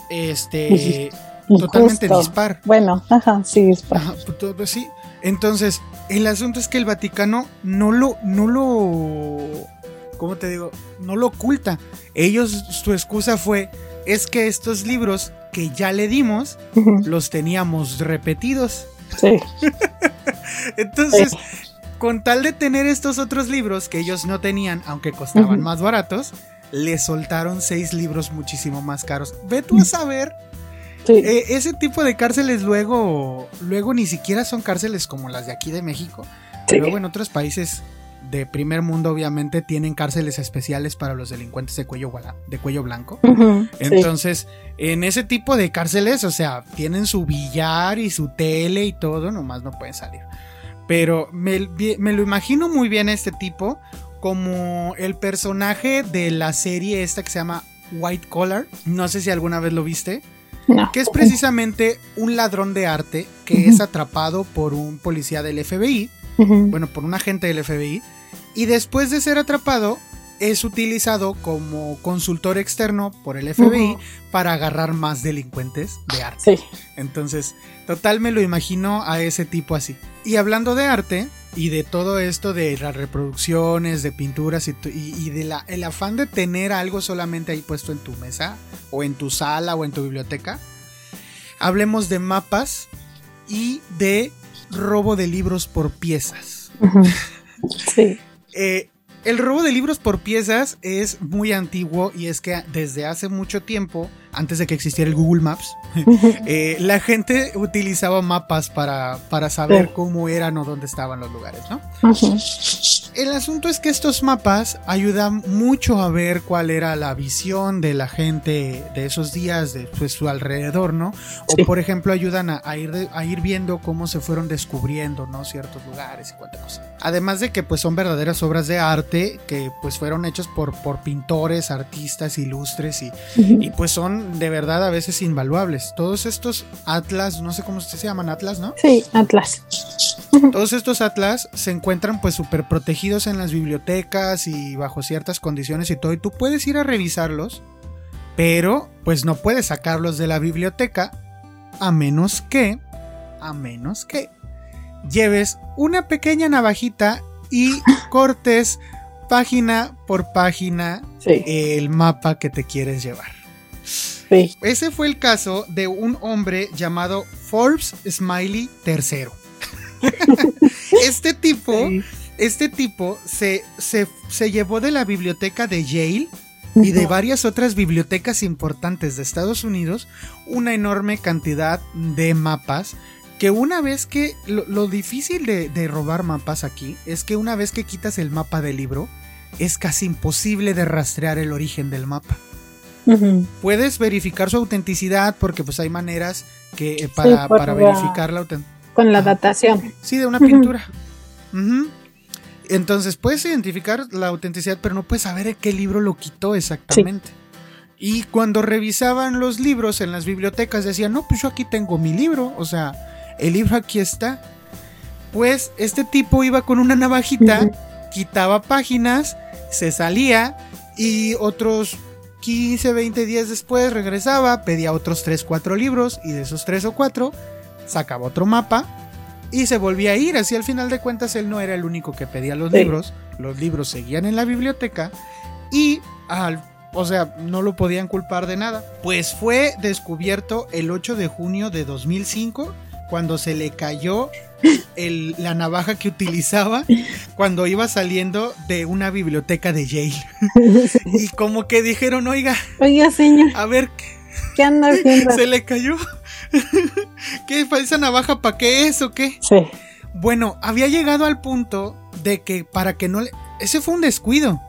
este, totalmente dispar. Bueno, ajá, sí, dispar. Pues, pues, sí. Entonces, el asunto es que el Vaticano no lo, no lo, ¿cómo te digo? No lo oculta. Ellos, su excusa fue, es que estos libros que ya le dimos, los teníamos repetidos. Sí. [LAUGHS] Entonces, con tal de tener estos otros libros que ellos no tenían, aunque costaban más baratos, le soltaron seis libros muchísimo más caros. Ve tú a saber. Eh, ese tipo de cárceles luego, luego ni siquiera son cárceles como las de aquí de México. Luego en otros países de primer mundo obviamente tienen cárceles especiales para los delincuentes de cuello, de cuello blanco. Entonces, en ese tipo de cárceles, o sea, tienen su billar y su tele y todo, nomás no pueden salir. Pero me, lo imagino muy bien este tipo como el personaje de la serie esta que se llama White Collar. No sé si alguna vez lo viste. Que es precisamente un ladrón de arte que es atrapado por un policía del FBI. Bueno, por un agente del FBI y después de ser atrapado es utilizado como consultor externo por el FBI para agarrar más delincuentes de arte. Sí. Entonces, total me lo imagino a ese tipo así. Y hablando de arte y de todo esto de las reproducciones, de pinturas y, y, de la, el afán de tener algo solamente ahí puesto en tu mesa o en tu sala o en tu biblioteca, hablemos de mapas y de robo de libros por piezas. [LAUGHS] Sí. Eh, el robo de libros por piezas es muy antiguo y es que desde hace mucho tiempo, antes de que existiera el Google Maps, [LAUGHS] eh, la gente utilizaba mapas para, para saber cómo eran o dónde estaban los lugares, ¿no? El asunto es que estos mapas ayudan mucho a ver cuál era la visión de la gente de esos días, de pues, su alrededor, ¿no? O por ejemplo ayudan a, ir a ir viendo cómo se fueron descubriendo, ¿no? Ciertos lugares y cuánta cosa. Además de que pues son verdaderas obras de arte que pues fueron hechos por, por pintores, artistas, ilustres y, y pues son de verdad a veces invaluables. Todos estos atlas, no sé cómo se llaman atlas, ¿no? Sí, atlas. [LAUGHS] Todos estos atlas se encuentran pues súper protegidos en las bibliotecas y bajo ciertas condiciones y todo. Y tú puedes ir a revisarlos, pero pues no puedes sacarlos de la biblioteca a menos que, a menos que lleves una pequeña navajita y [LAUGHS] cortes página por página el mapa que te quieres llevar. Ese fue el caso de un hombre llamado Forbes Smiley III. [LAUGHS] este tipo, este tipo se, se, llevó de la biblioteca de Yale y de varias otras bibliotecas importantes de Estados Unidos una enorme cantidad de mapas que una vez que lo, difícil de, de, robar mapas aquí es que una vez que quitas el mapa del libro es casi imposible de rastrear el origen del mapa. Puedes verificar su autenticidad porque pues hay maneras que eh, para, para verificar la autenticidad. Con la datación. Sí, de una pintura. Entonces puedes identificar la autenticidad, pero no puedes saber qué libro lo quitó exactamente. Y cuando revisaban los libros en las bibliotecas decían, no, pues yo aquí tengo mi libro, o sea, el libro aquí está. Pues este tipo iba con una navajita, quitaba páginas, se salía y otros 15, 20 días después regresaba, pedía otros 3, 4 libros y de esos 3 o 4 sacaba otro mapa y se volvía a ir. Así al final de cuentas él no era el único que pedía los libros, los libros seguían en la biblioteca y al o sea, no lo podían culpar de nada. Pues fue descubierto el 8 de junio de 2005 cuando se le cayó la navaja que utilizaba cuando iba saliendo de una biblioteca de Yale. [LAUGHS] y como que dijeron, oiga, oiga señor, a ver, ¿qué anda haciendo? Se le cayó. [LAUGHS] ¿Qué esa navaja para qué es o qué? Sí. Bueno, había llegado al punto de que para que no le ese fue un descuido,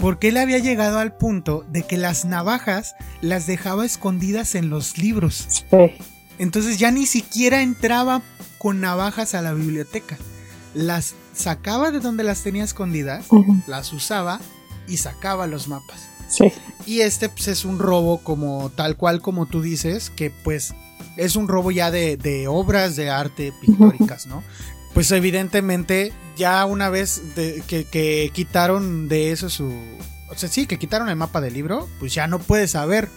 porque él había llegado al punto de que las navajas las dejaba escondidas en los libros. Sí. Entonces ya ni siquiera entraba con navajas a la biblioteca. Las sacaba de donde las tenía escondidas, las usaba y sacaba los mapas. Sí. Y este pues, es un robo como tal cual como tú dices, que pues es un robo ya de, obras de arte pictóricas, ¿no? Pues evidentemente ya una vez que, quitaron de eso su... O sea, sí, que quitaron el mapa del libro, pues ya no puedes saber,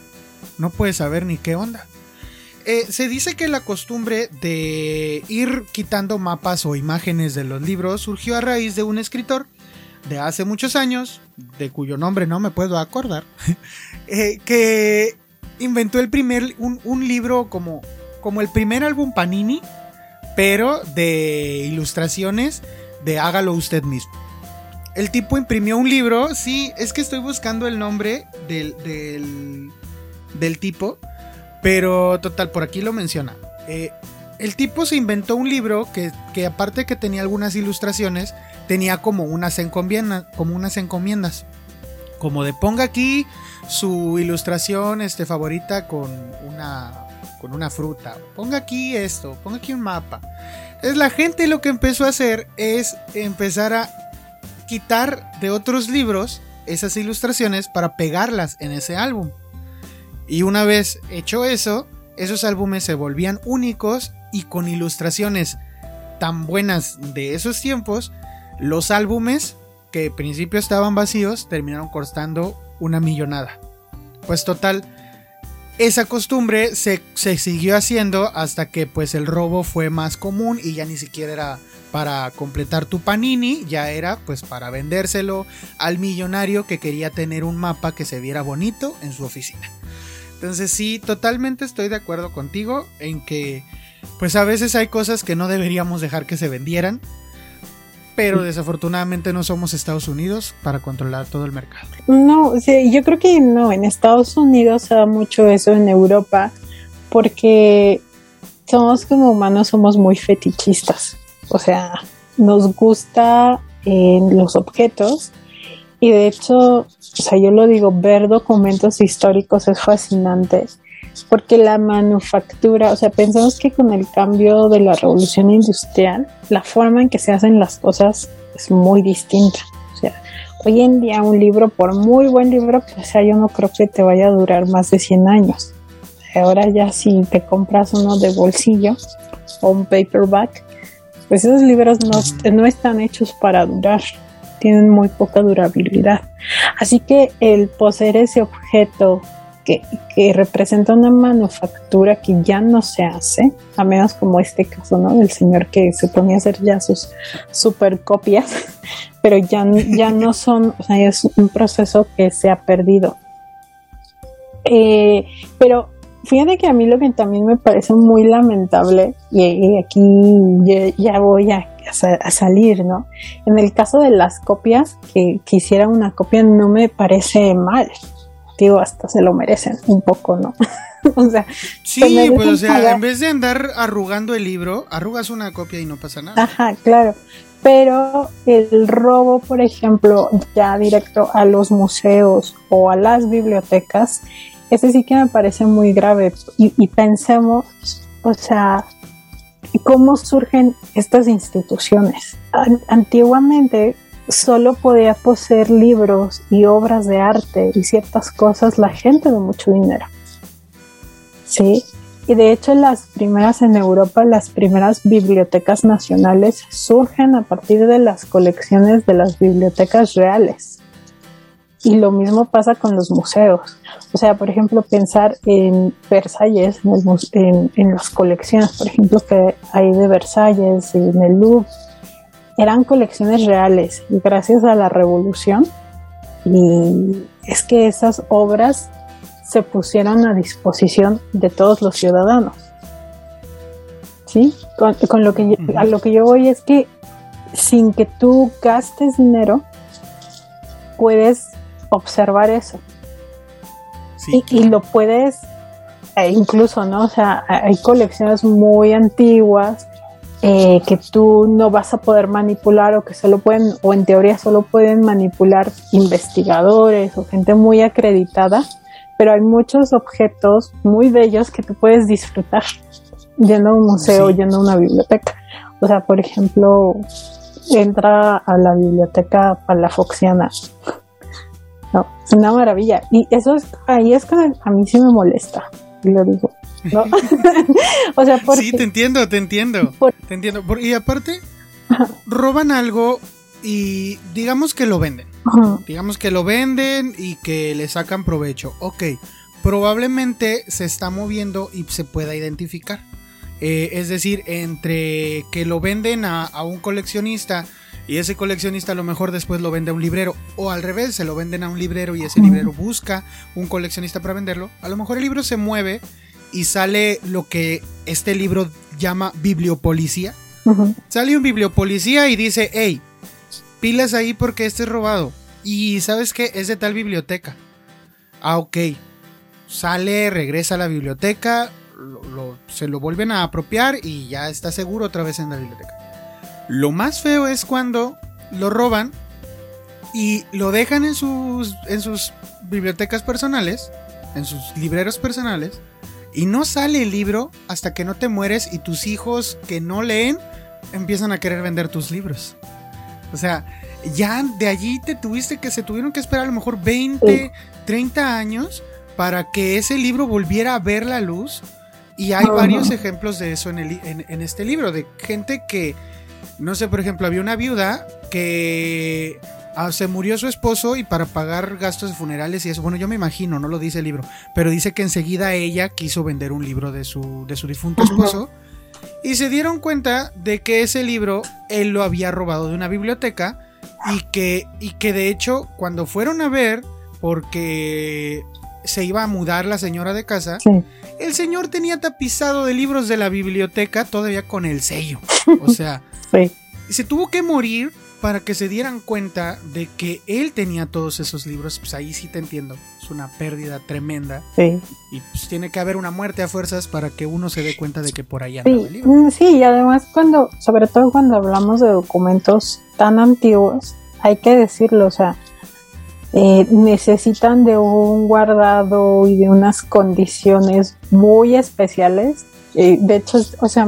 no puedes saber ni qué onda. Eh, se dice que la costumbre de ir quitando mapas o imágenes de los libros surgió a raíz de un escritor de hace muchos años, de cuyo nombre no me puedo acordar, [LAUGHS] eh, que inventó el primer, un, libro como, como el primer álbum Panini, pero de ilustraciones de hágalo usted mismo. El tipo imprimió un libro, sí, es que estoy buscando el nombre del, del, del tipo pero total, por aquí lo menciona. Eh, el tipo se inventó un libro que, que, aparte que tenía algunas ilustraciones, tenía como unas, encomiendas, como unas encomiendas. Como de ponga aquí su ilustración este, favorita con una, con una fruta. Ponga aquí esto, ponga aquí un mapa. Es la gente lo que empezó a hacer es empezar a quitar de otros libros esas ilustraciones para pegarlas en ese álbum. Y una vez hecho eso, esos álbumes se volvían únicos y con ilustraciones tan buenas de esos tiempos, los álbumes que en principio estaban vacíos terminaron costando una millonada. Pues total, esa costumbre se, se, siguió haciendo hasta que pues el robo fue más común y ya ni siquiera era para completar tu panini, ya era pues para vendérselo al millonario que quería tener un mapa que se viera bonito en su oficina. Entonces sí, totalmente estoy de acuerdo contigo en que pues a veces hay cosas que no deberíamos dejar que se vendieran, pero desafortunadamente no somos Estados Unidos para controlar todo el mercado. No, sí, yo creo que no, en Estados Unidos se da mucho eso, en Europa, porque somos como humanos, somos muy fetichistas, o sea, nos gusta eh, los objetos y de hecho, o sea, yo lo digo, ver documentos históricos es fascinante porque la manufactura, o sea, pensamos que con el cambio de la revolución industrial, la forma en que se hacen las cosas es muy distinta. O sea, hoy en día un libro, por muy buen libro que sea, yo no creo que te vaya a durar más de 100 años. Ahora ya si te compras uno de bolsillo o un paperback, pues esos libros no, no están hechos para durar tienen muy poca durabilidad. Así que el poseer ese objeto que, representa una manufactura que ya no se hace, a menos como este caso, ¿no? Del señor que se ponía a hacer ya sus super copias, [LAUGHS] pero ya, ya no son, o sea, es un proceso que se ha perdido. Eh, pero fíjate que a mí lo que también me parece muy lamentable, y, aquí ya, voy a, salir, ¿no? En el caso de las copias, que quisiera una copia no me parece mal. Digo, hasta se lo merecen un poco, ¿no? [LAUGHS] o sea, sí, pues o sea, en vez de andar arrugando el libro, arrugas una copia y no pasa nada. Ajá, claro. Pero el robo, por ejemplo, ya directo a los museos o a las bibliotecas, ese sí que me parece muy grave. Y, y pensemos, o sea, cómo surgen estas instituciones. Antiguamente solo podía poseer libros y obras de arte y ciertas cosas la gente de mucho dinero. Sí, y de hecho las primeras en Europa, las primeras bibliotecas nacionales surgen a partir de las colecciones de las bibliotecas reales. Y lo mismo pasa con los museos. O sea, por ejemplo, pensar en Versalles, en, en, las colecciones, por ejemplo, que hay de Versalles, en el Louvre, eran colecciones reales y gracias a la revolución y es que esas obras se pusieron a disposición de todos los ciudadanos. ¿Sí? Con, lo que a lo que yo voy es que sin que tú gastes dinero puedes observar eso. y, lo puedes, e incluso, ¿no? O sea, hay colecciones muy antiguas eh, que tú no vas a poder manipular o que solo pueden, o en teoría solo pueden manipular investigadores o gente muy acreditada, pero hay muchos objetos muy bellos que tú puedes disfrutar [LAUGHS] yendo a un museo, yendo a una biblioteca. O sea, por ejemplo, entra a la biblioteca palafoxiana no, es una maravilla. Y eso es, ahí es que a mí sí me molesta, y lo digo. ¿no? [LAUGHS] [LAUGHS] o sea, porque, Sí, te entiendo, te entiendo. te entiendo. y aparte, roban algo y digamos que lo venden. Digamos que lo venden y que le sacan provecho. Ok, probablemente se está moviendo y se pueda identificar. Eh, es decir, entre que lo venden a, a un coleccionista y ese coleccionista a lo mejor después lo vende a un librero o al revés, se lo venden a un librero y ese librero busca un coleccionista para venderlo. A lo mejor el libro se mueve y sale lo que este libro llama bibliopolicía. Sale un bibliopolicía y dice, hey, pilas ahí porque este es robado. Y sabes qué, es de tal biblioteca. Ah, ok. Sale, regresa a la biblioteca, se lo vuelven a apropiar y ya está seguro otra vez en la biblioteca. Lo más feo es cuando lo roban y lo dejan en sus, en sus bibliotecas personales, en sus libreros personales, y no sale el libro hasta que no te mueres y tus hijos que no leen empiezan a querer vender tus libros. O sea, ya de allí te tuviste que se tuvieron que esperar a lo mejor 20, 30 años para que ese libro volviera a ver la luz. Y hay varios ejemplos de eso en, el, en este libro, de gente que no sé, por ejemplo, había una viuda que ah, se murió su esposo y para pagar gastos de funerales y eso, bueno, yo me imagino, no lo dice el libro, pero dice que enseguida ella quiso vender un libro de su, de su difunto esposo. Y se dieron cuenta de que ese libro él lo había robado de una biblioteca y que, y que de hecho cuando fueron a ver, porque se iba a mudar la señora de casa, el señor tenía tapizado de libros de la biblioteca todavía con el sello. [LAUGHS] O sea, se tuvo que morir para que se dieran cuenta de que él tenía todos esos libros. Pues ahí sí te entiendo. Es una pérdida tremenda. Sí. Y pues tiene que haber una muerte a fuerzas para que uno se dé cuenta de que por ahí anda el libro. Mm, sí, y además cuando, sobre todo cuando hablamos de documentos tan antiguos, hay que decirlo, o sea, eh, necesitan de un guardado y de unas condiciones muy especiales. Eh, de hecho, o sea,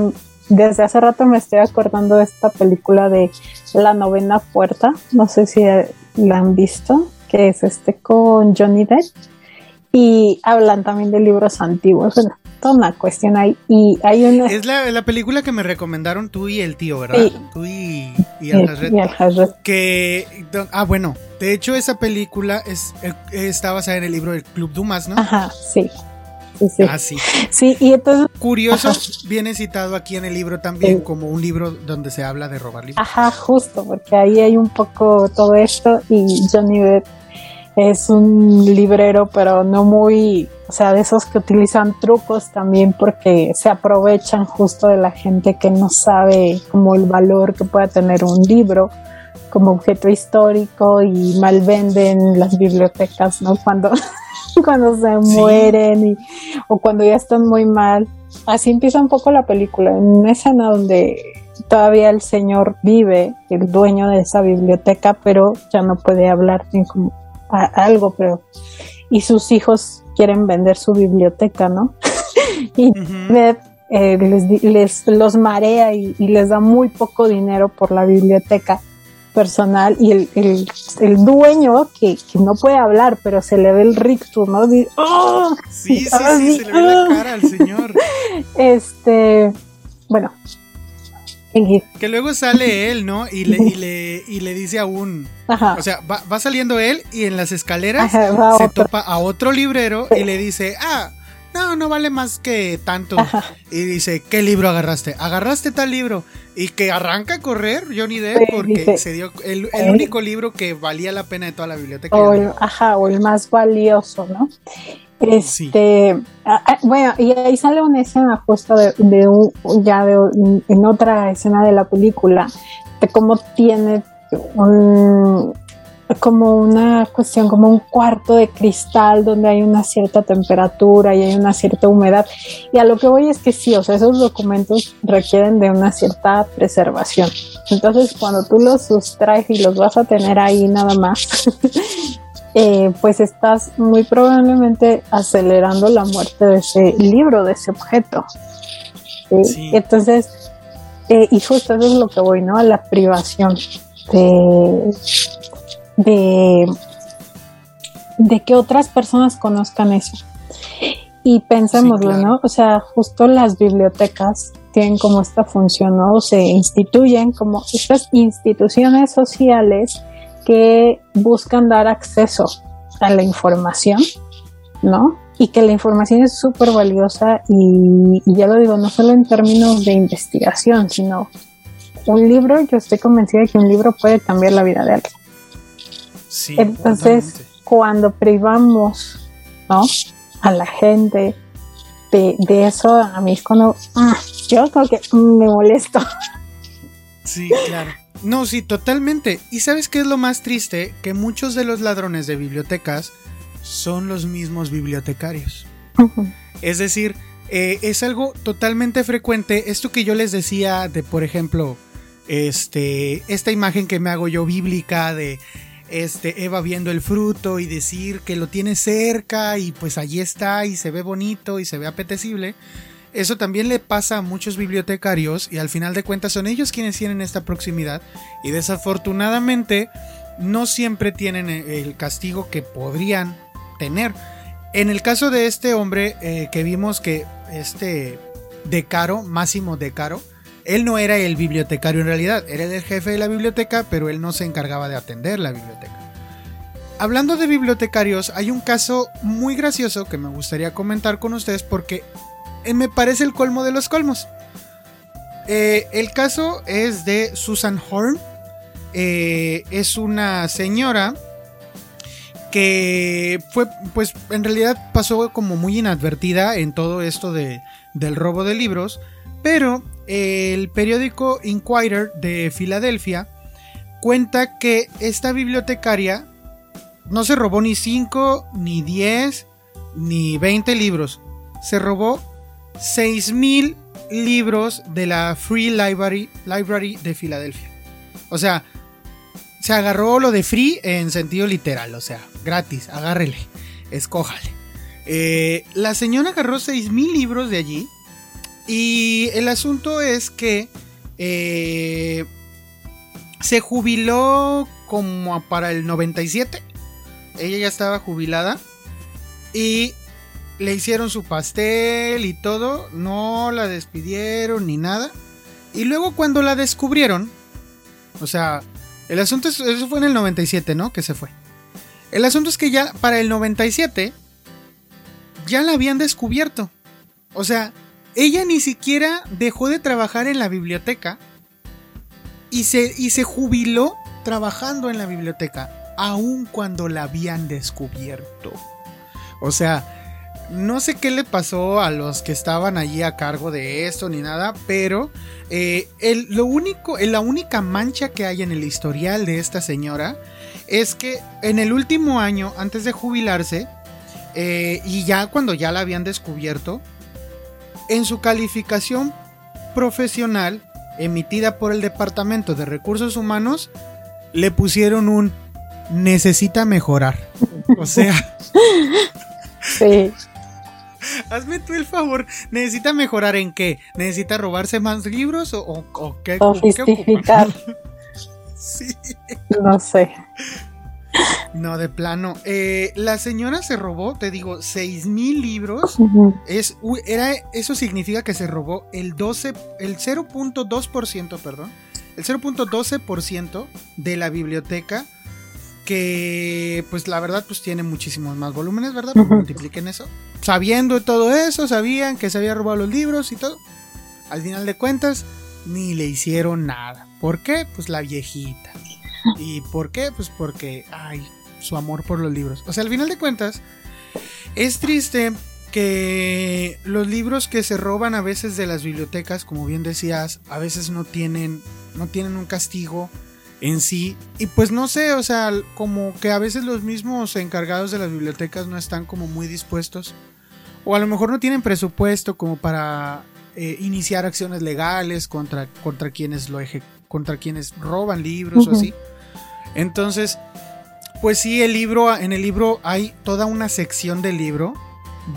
desde hace rato me estoy acordando de esta película de La novena puerta, no sé si la han visto, que es este con Johnny Depp. Y hablan también de libros antiguos, bueno, toda una cuestión ahí. Y hay una... Es la, película que me recomendaron tú y el tío, ¿verdad? Tú y, y el Que, ah, bueno, de hecho esa película es, eh, está basada en el libro del Club Dumas, ¿no? Ajá, sí. Ah, sí. Sí, y entonces. Curioso, viene citado aquí en el libro también como un libro donde se habla de robar libros. Ajá, justo, porque ahí hay un poco todo esto y Johnny Depp es un librero, pero no muy, o sea, de esos que utilizan trucos también porque se aprovechan justo de la gente que no sabe como el valor que pueda tener un libro como objeto histórico y mal venden las bibliotecas, ¿no? Cuando [LAUGHS] cuando se mueren y, o cuando ya están muy mal. Así empieza un poco la película, en una escena donde todavía el señor vive, el dueño de esa biblioteca, pero ya no puede hablar, tiene como algo, pero y sus hijos quieren vender su biblioteca, ¿no? [LAUGHS] y Beth eh, les, los marea y, les da muy poco dinero por la biblioteca personal y el, el, dueño que, no puede hablar pero se le ve el rictus, ¿no? ¡Oh! Sí, sí, sí, se le ve la cara al señor. [LAUGHS] Este, bueno, que luego sale él, ¿no? Y le, y le, y le dice a un... O sea, va, saliendo él y en las escaleras se topa a otro librero y le dice, ah, no, no vale más que tanto. Y dice, ¿qué libro agarraste? Agarraste tal libro. Y que arranca a correr Johnny Depp porque se dio el, único libro que valía la pena de toda la biblioteca. ajá, o el más valioso, ¿no? Este, ah, ah, bueno, y ahí sale una escena justo de, un, ya de, en otra escena de la película, de cómo tiene un, como una cuestión, como un cuarto de cristal donde hay una cierta temperatura y hay una cierta humedad. Y a lo que voy es que sí, o sea, esos documentos requieren de una cierta preservación. Entonces, cuando tú los sustraes y los vas a tener ahí nada más, [LAUGHS] Eh, pues estás muy probablemente acelerando la muerte de ese libro, de ese objeto. Entonces, eh, y justo eso es lo que voy, ¿no? A la privación de, de, de que otras personas conozcan eso. Y pensémoslo, ¿no? O sea, justo las bibliotecas tienen como esta función, ¿no? Se instituyen como estas instituciones sociales que buscan dar acceso a la información, ¿no? Y que la información es súper valiosa y, ya lo digo, no solo en términos de investigación, sino un libro, yo estoy convencida de que un libro puede cambiar la vida de alguien. Sí, Entonces, cuando privamos, ¿no? A la gente de, de eso, a mí es cuando ah, yo creo que me molesto. Sí, claro. No, sí, totalmente. ¿Y sabes qué es lo más triste? Que muchos de los ladrones de bibliotecas son los mismos bibliotecarios. Es decir, eh, es algo totalmente frecuente. Esto que yo les decía de, por ejemplo, este, esta imagen que me hago yo bíblica de este, Eva viendo el fruto y decir que lo tiene cerca y pues allí está y se ve bonito y se ve apetecible. Eso también le pasa a muchos bibliotecarios y al final de cuentas son ellos quienes tienen esta proximidad y desafortunadamente no siempre tienen eh, el castigo que podrían tener. En el caso de este hombre eh, que vimos que este Decaro, Máximo Decaro, él no era el bibliotecario en realidad, era el jefe de la biblioteca, pero él no se encargaba de atender la biblioteca. Hablando de bibliotecarios, hay un caso muy gracioso que me gustaría comentar con ustedes porque eh, me parece el colmo de los colmos. Eh, el caso es de Susan Horn. Eh, es una señora que fue, pues en realidad pasó como muy inadvertida en todo esto de, del robo de libros, pero el periódico Inquirer de Filadelfia cuenta que esta bibliotecaria no se robó ni 5, ni 10, ni 20 libros, se robó 6.000 libros de la Free Library, Library de Filadelfia. O sea, se agarró lo de free en sentido literal, o sea, gratis, agárrele, escójale. Eh, la señora agarró 6.000 libros de allí y el asunto es que eh, se jubiló como para el 97. Ella ya estaba jubilada y le hicieron su pastel y todo, no la despidieron ni nada. Y luego cuando la descubrieron, o sea, el asunto es, eso fue en el 97, ¿no? Que se fue. El asunto es que ya para el 97 ya la habían descubierto. O sea, ella ni siquiera dejó de trabajar en la biblioteca y se, y se jubiló trabajando en la biblioteca, aun cuando la habían descubierto. O sea, no sé qué le pasó a los que estaban allí a cargo de esto ni nada, pero eh, lo único, la única mancha que hay en el historial de esta señora es que en el último año, antes de jubilarse, eh, y ya cuando ya la habían descubierto, en su calificación profesional emitida por el Departamento de Recursos Humanos, le pusieron un necesita mejorar. O sea, [LAUGHS] Sí. Hazme tú el favor. ¿Necesita mejorar en qué? ¿Necesita robarse más libros o, o, o qué? Sofisticar. [LAUGHS] sí. No sé. No, de plano. Eh, la señora se robó, te digo, seis mil libros. Es, era, eso significa que se robó el 12, el 0.2%, perdón. El 0.12% de la biblioteca. Que, pues la verdad, pues tiene muchísimos más volúmenes, ¿verdad? Pues multipliquen eso. Sabiendo todo eso, sabían que se había robado los libros y todo. Al final de cuentas, ni le hicieron nada. ¿Por qué? Pues la viejita. ¿Y por qué? Pues porque, ay, su amor por los libros. O sea, al final de cuentas, es triste que los libros que se roban a veces de las bibliotecas, como bien decías, a veces no tienen, no tienen un castigo en sí. Y pues no sé, o sea, como que a veces los mismos encargados de las bibliotecas no están como muy dispuestos. O a lo mejor no tienen presupuesto como para eh, iniciar acciones legales contra, contra quienes lo contra quienes roban libros o así. Entonces, pues sí, el libro, en el libro hay toda una sección del libro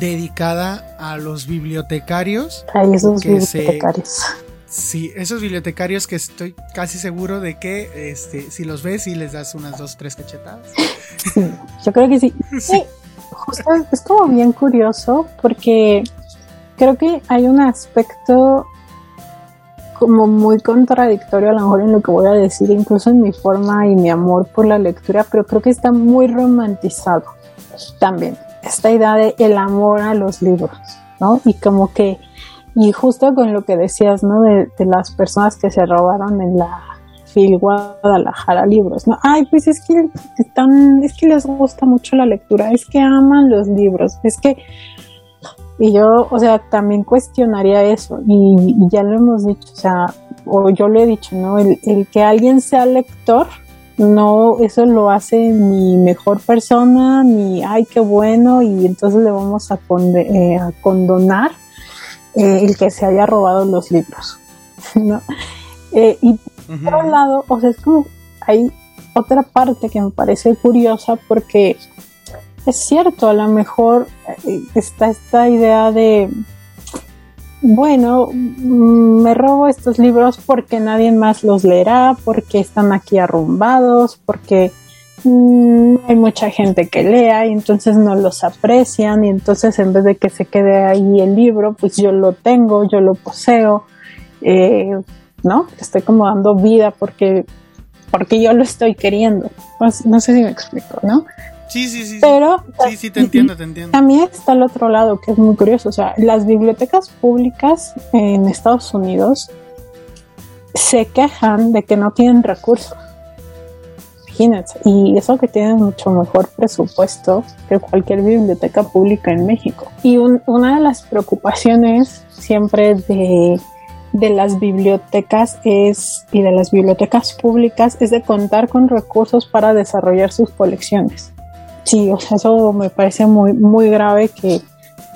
dedicada a los bibliotecarios. A esos bibliotecarios. sí, esos bibliotecarios que estoy casi seguro de que este, si los ves y les das unas dos, tres cachetadas. Sí, yo creo que [LAUGHS] sí. sí. Justo es como bien curioso porque creo que hay un aspecto como muy contradictorio a lo mejor en lo que voy a decir, incluso en mi forma y mi amor por la lectura, pero creo que está muy romantizado también. Esta idea de el amor a los libros, ¿no? Y como que, y justo con lo que decías, ¿no? De, las personas que se robaron en la Fil Guadalajara libros, ¿no? Ay, pues es que están, es que les gusta mucho la lectura, es que aman los libros, es que y yo, o sea, también cuestionaría eso, y, ya lo hemos dicho, o sea, o yo lo he dicho, ¿no? El, que alguien sea lector, no, eso lo hace ni mejor persona, ni, ay, qué bueno, y entonces le vamos a, eh, condonar eh, el que se haya robado los libros, [LAUGHS] ¿no? Eh, y por otro lado, o sea, es como, hay otra parte que me parece curiosa porque es cierto, a lo mejor eh, está esta idea de, bueno, mm, me robo estos libros porque nadie más los leerá, porque están aquí arrumbados, porque mm, hay mucha gente que lea y entonces no los aprecian y entonces en vez de que se quede ahí el libro, pues yo lo tengo, yo lo poseo, eh, ¿no? Estoy como dando vida porque, porque yo lo estoy queriendo. No sé si me explico, ¿no? Sí, sí, sí. Pero sí, sí, te entiendo, te entiendo. También está el otro lado, que es muy curioso. O sea, las bibliotecas públicas en Estados Unidos se quejan de que no tienen recursos. Imagínense. Y eso que tienen mucho mejor presupuesto que cualquier biblioteca pública en México. Y una de las preocupaciones siempre de, de las bibliotecas es, y de las bibliotecas públicas es de contar con recursos para desarrollar sus colecciones sí, o sea, eso me parece muy, muy grave que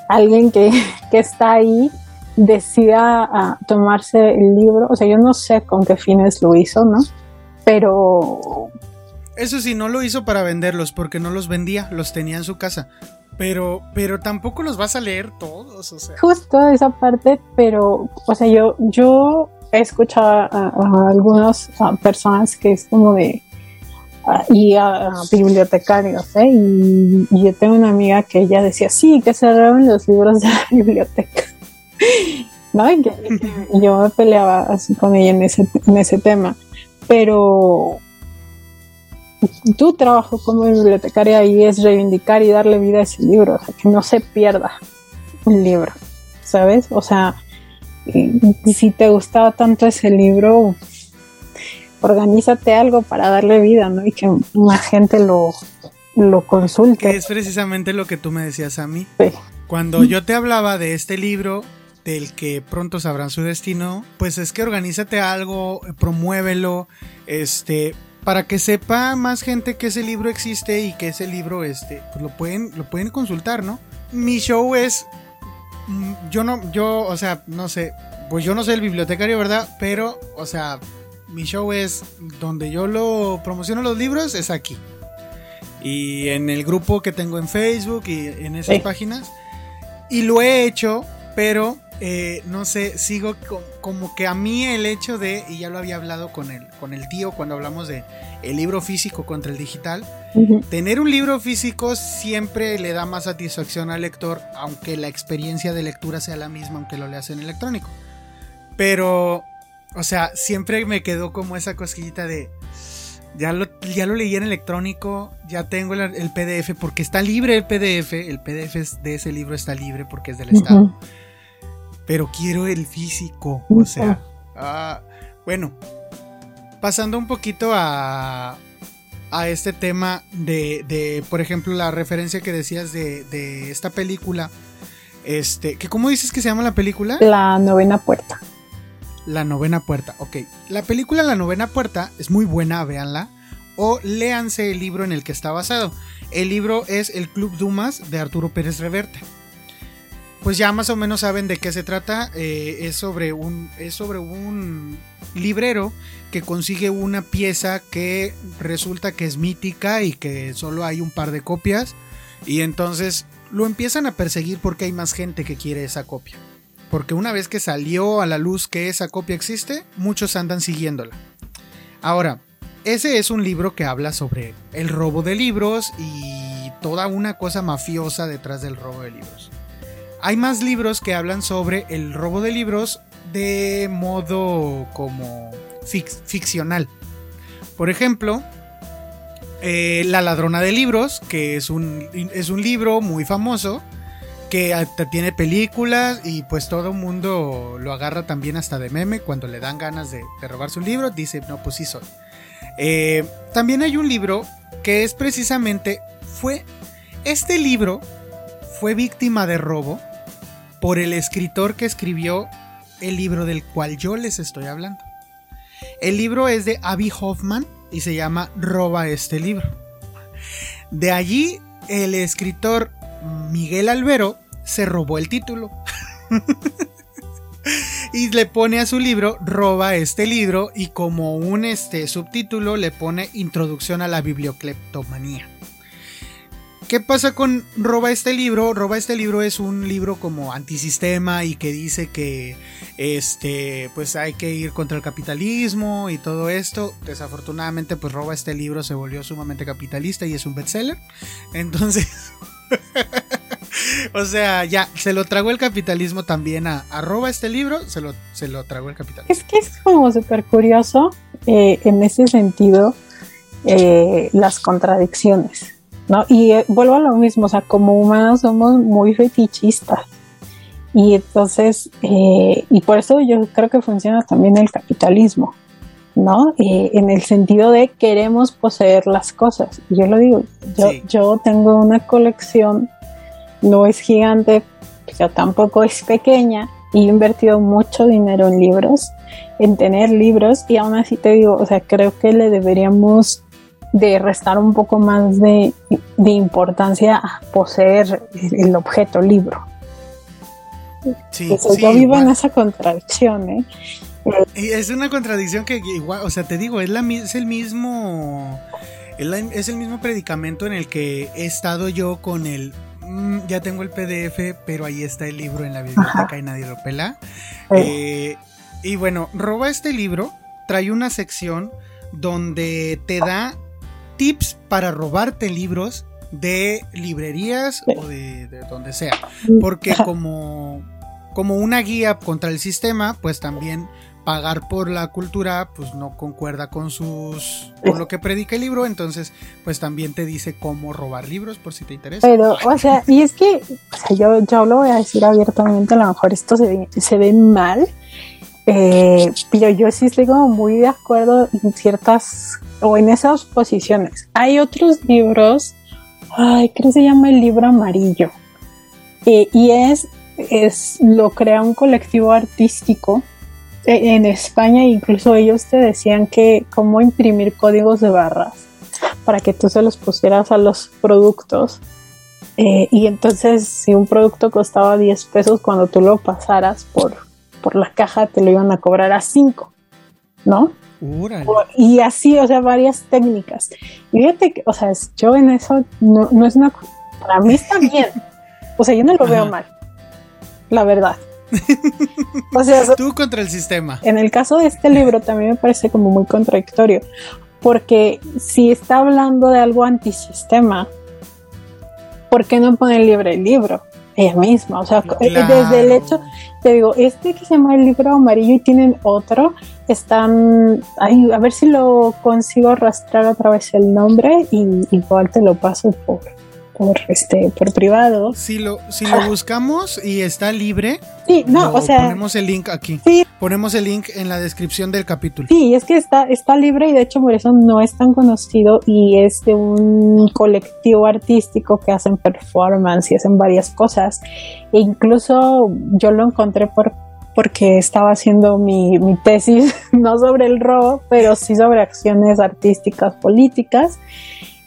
alguien [LAUGHS] que, está ahí decida ah, tomarse el libro. O sea, yo no sé con qué fines lo hizo, ¿no? Pero... Eso sí, no lo hizo para venderlos, porque no los vendía, los tenía en su casa. Pero, pero tampoco los vas a leer todos, o sea. Justo esa parte, pero, o sea, yo, yo he escuchado a, a algunas personas que es como de, y a, bibliotecarios, ¿eh? Y, yo tengo una amiga que ella decía, sí, que roben los libros de la [LAUGHS] biblioteca. ¿No? Y, yo me peleaba así con ella en ese, en ese tema. Pero tu trabajo como bibliotecaria ahí es reivindicar y darle vida a ese libro, o sea, que no se pierda un libro, ¿sabes? O sea, si te gustaba tanto ese libro, organízate algo para darle vida, ¿no? Y que más gente lo, lo consulte. es precisamente lo que tú me decías a mí. Sí. Cuando yo te hablaba de este libro, del que pronto sabrán su destino, pues es que organízate algo, promuévelo, este, para que sepa más gente que ese libro existe y que ese libro, este, pues lo pueden, lo pueden consultar, ¿no? Mi show es, mm, yo no, yo, o sea, no sé, pues yo no soy el bibliotecario, ¿verdad? Pero, o sea, mi show es donde yo lo promociono los libros, es aquí. y en el grupo que tengo en Facebook y en esas páginas. Y lo he hecho, pero eh, no sé, sigo como que a mí el hecho de, y ya lo había hablado con el, con el tío cuando hablamos de el libro físico contra el digital, tener un libro físico siempre le da más satisfacción al lector, aunque la experiencia de lectura sea la misma, aunque lo leas en electrónico. Pero, o sea, siempre me quedó como esa cosquillita de, ya lo, ya lo leí en electrónico, ya tengo el, PDF, porque está libre el PDF, el PDF de ese libro está libre porque es del Estado. Pero quiero el físico, o sea, ah, bueno, pasando un poquito a, a este tema de, de, por ejemplo, la referencia que decías de, de esta película, este, que ¿cómo dices que se llama la película? La novena puerta. La novena puerta, ok. La película La novena puerta es muy buena, véanla. O léanse el libro en el que está basado. El libro es El Club Dumas de Arturo Pérez Reverte. Pues ya más o menos saben de qué se trata. Eh, es, sobre un, es sobre un librero que consigue una pieza que resulta que es mítica y que solo hay un par de copias. Y entonces lo empiezan a perseguir porque hay más gente que quiere esa copia porque una vez que salió a la luz que esa copia existe, muchos andan siguiéndola. Ahora, ese es un libro que habla sobre el robo de libros y toda una cosa mafiosa detrás del robo de libros. Hay más libros que hablan sobre el robo de libros de modo como ficcional. Por ejemplo, eh, La ladrona de libros, que es un, es un libro muy famoso que tiene películas y pues todo el mundo lo agarra también hasta de meme cuando le dan ganas de, robar su libro, dice, no, pues sí soy. Eh, también hay un libro que es precisamente, fue, este libro fue víctima de robo por el escritor que escribió el libro del cual yo les estoy hablando. El libro es de Abby Hoffman y se llama Roba este libro. De allí el escritor Miguel Albero se robó el título. [LAUGHS] y le pone a su libro, roba este libro y como un este, subtítulo le pone Introducción a la bibliocleptomanía. ¿Qué pasa con Roba este libro? Roba este libro es un libro como antisistema y que dice que este pues hay que ir contra el capitalismo y todo esto. Desafortunadamente pues Roba este libro se volvió sumamente capitalista y es un bestseller. Entonces [LAUGHS] [LAUGHS] o sea, ya, se lo tragó el capitalismo también a, arroba este libro, se lo, se lo tragó el capitalismo. Es que es como súper curioso eh, en ese sentido eh, las contradicciones, ¿no? Y eh, vuelvo a lo mismo, o sea, como humanos somos muy fetichistas. Y entonces, y por eso yo creo que funciona también el capitalismo, ¿no? en el sentido de queremos poseer las cosas. Yo lo digo, yo, yo tengo una colección no es gigante, pero tampoco es pequeña. Y he invertido mucho dinero en libros, en tener libros, y aún así te digo, o sea, creo que le deberíamos de restar un poco más de, importancia a poseer el, objeto libro. Sí, yo vivo en esa contradicción, ¿eh? Es una contradicción que igual, o sea, te digo, es, la, es el mismo es el mismo predicamento en el que he estado yo con el Mm, ya tengo el PDF, pero ahí está el libro en la biblioteca y nadie lo pela. Eh, y bueno, roba este libro, trae una sección donde te da tips para robarte libros de librerías o de, de, donde sea. Porque como, como una guía contra el sistema, pues también pagar por la cultura pues no concuerda con sus con lo que predica el libro. Entonces pues también te dice cómo robar libros por si te interesa. Pero o sea y es que yo, yo lo voy a decir abiertamente a lo mejor esto se ve, se ve mal. Eh, pero yo sí estoy como muy de acuerdo en ciertas o en esas posiciones. Hay otros libros ay creo que se llama el libro amarillo eh, y es es lo crea un colectivo artístico en España incluso ellos te decían que cómo imprimir códigos de barras para que tú se los pusieras a los productos. Eh, y entonces si un producto costaba 10 pesos, cuando tú lo pasaras por, por la caja te lo iban a cobrar a 5, ¿no? Y así, o sea, varias técnicas. Y fíjate que, o sea, yo en eso no, no es una... Para mí está bien. O sea, yo no lo veo mal. La verdad. [LAUGHS] O sea, tú contra el sistema. En el caso de este libro también me parece como muy contradictorio, porque si está hablando de algo antisistema, ¿por qué no pone libre el libro? Ella misma, o sea, desde el hecho, te digo, este que se llama el libro amarillo y tienen otro, están, a ver si lo consigo arrastrar otra vez el nombre y igual te lo paso por, por este por privado. Si lo si lo buscamos y está libre, sí, no, o sea, ponemos el link aquí. Sí. Ponemos el link en la descripción del capítulo. Sí, es que está está libre y de hecho por eso no es tan conocido y es de un colectivo artístico que hacen performance y hacen varias cosas. E incluso yo lo encontré por porque estaba haciendo mi, mi tesis [LAUGHS] no sobre el robo, pero sí sobre acciones artísticas políticas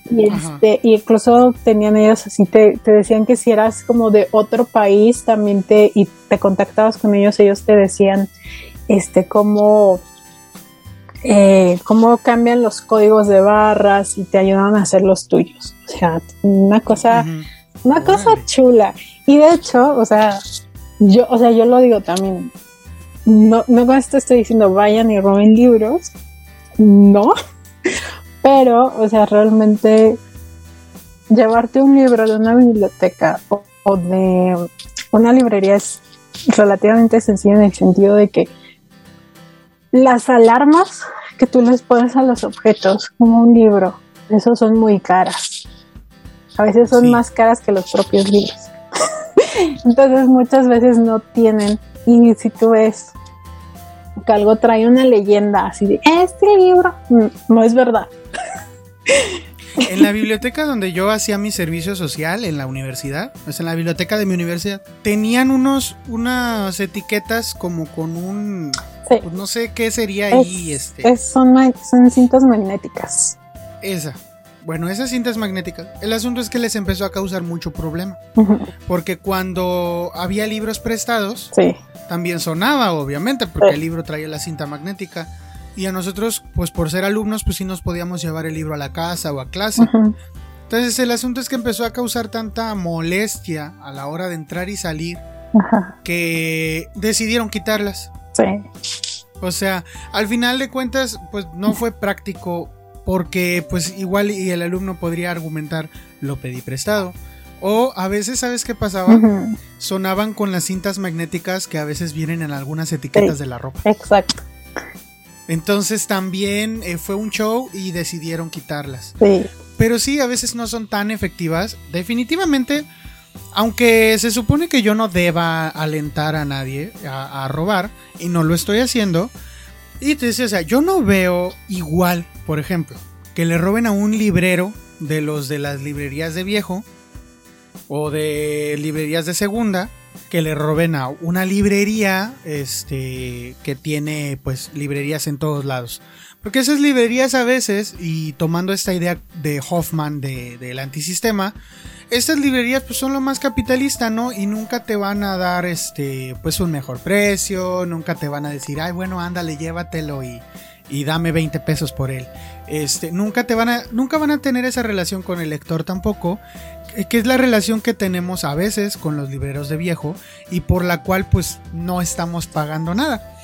y, este, y incluso tenían ellos así, te, decían que si eras como de otro país también te, y te contactabas con ellos, ellos te decían este cómo, eh, cómo cambian los códigos de barras y te ayudan a hacer los tuyos. O sea, una cosa, una cosa chula. Y de hecho, o sea, yo, o sea, yo lo digo también. No, no con esto estoy diciendo vayan y roben libros. No, pero, o sea, realmente llevarte un libro de una biblioteca o, de una librería es relativamente sencillo en el sentido de que las alarmas que tú les pones a los objetos, como un libro, esos son muy caras. A veces son más caras que los propios libros. [LAUGHS] Entonces muchas veces no tienen. Y si tú ves que algo trae una leyenda así de este libro, mm, no es verdad. En la biblioteca donde yo hacía mi servicio social en la universidad, pues en la biblioteca de mi universidad, tenían unos unas etiquetas como con un pues no sé qué sería ahí este. son, son cintas magnéticas. Esa. Bueno, esas cintas magnéticas. El asunto es que les empezó a causar mucho problema. Porque cuando había libros prestados, también sonaba, obviamente, porque el libro traía la cinta magnética. Y a nosotros, pues por ser alumnos, pues sí nos podíamos llevar el libro a la casa o a clase. Entonces el asunto es que empezó a causar tanta molestia a la hora de entrar y salir que decidieron quitarlas. Sí. O sea, al final de cuentas, pues no fue práctico porque pues igual y el alumno podría argumentar lo pedí prestado. O a veces, ¿sabes qué pasaba? Sonaban con las cintas magnéticas que a veces vienen en algunas etiquetas de la ropa. Exacto. Entonces también eh, fue un show y decidieron quitarlas. Sí. Pero sí, a veces no son tan efectivas. Definitivamente, aunque se supone que yo no deba alentar a nadie a, robar, y no lo estoy haciendo, y te decía, o sea, yo no veo igual, por ejemplo, que le roben a un librero de los de las librerías de viejo o de librerías de segunda que le roben a una librería este que tiene pues librerías en todos lados. Porque esas librerías a veces, y tomando esta idea de Hoffman del antisistema, estas librerías pues son lo más capitalista, ¿no? Y nunca te van a dar este pues un mejor precio, nunca te van a decir, ay bueno, ándale, llévatelo y, y dame 20 pesos por él. Este, nunca te van a, nunca van a tener esa relación con el lector tampoco, que es la relación que tenemos a veces con los libreros de viejo y por la cual pues no estamos pagando nada.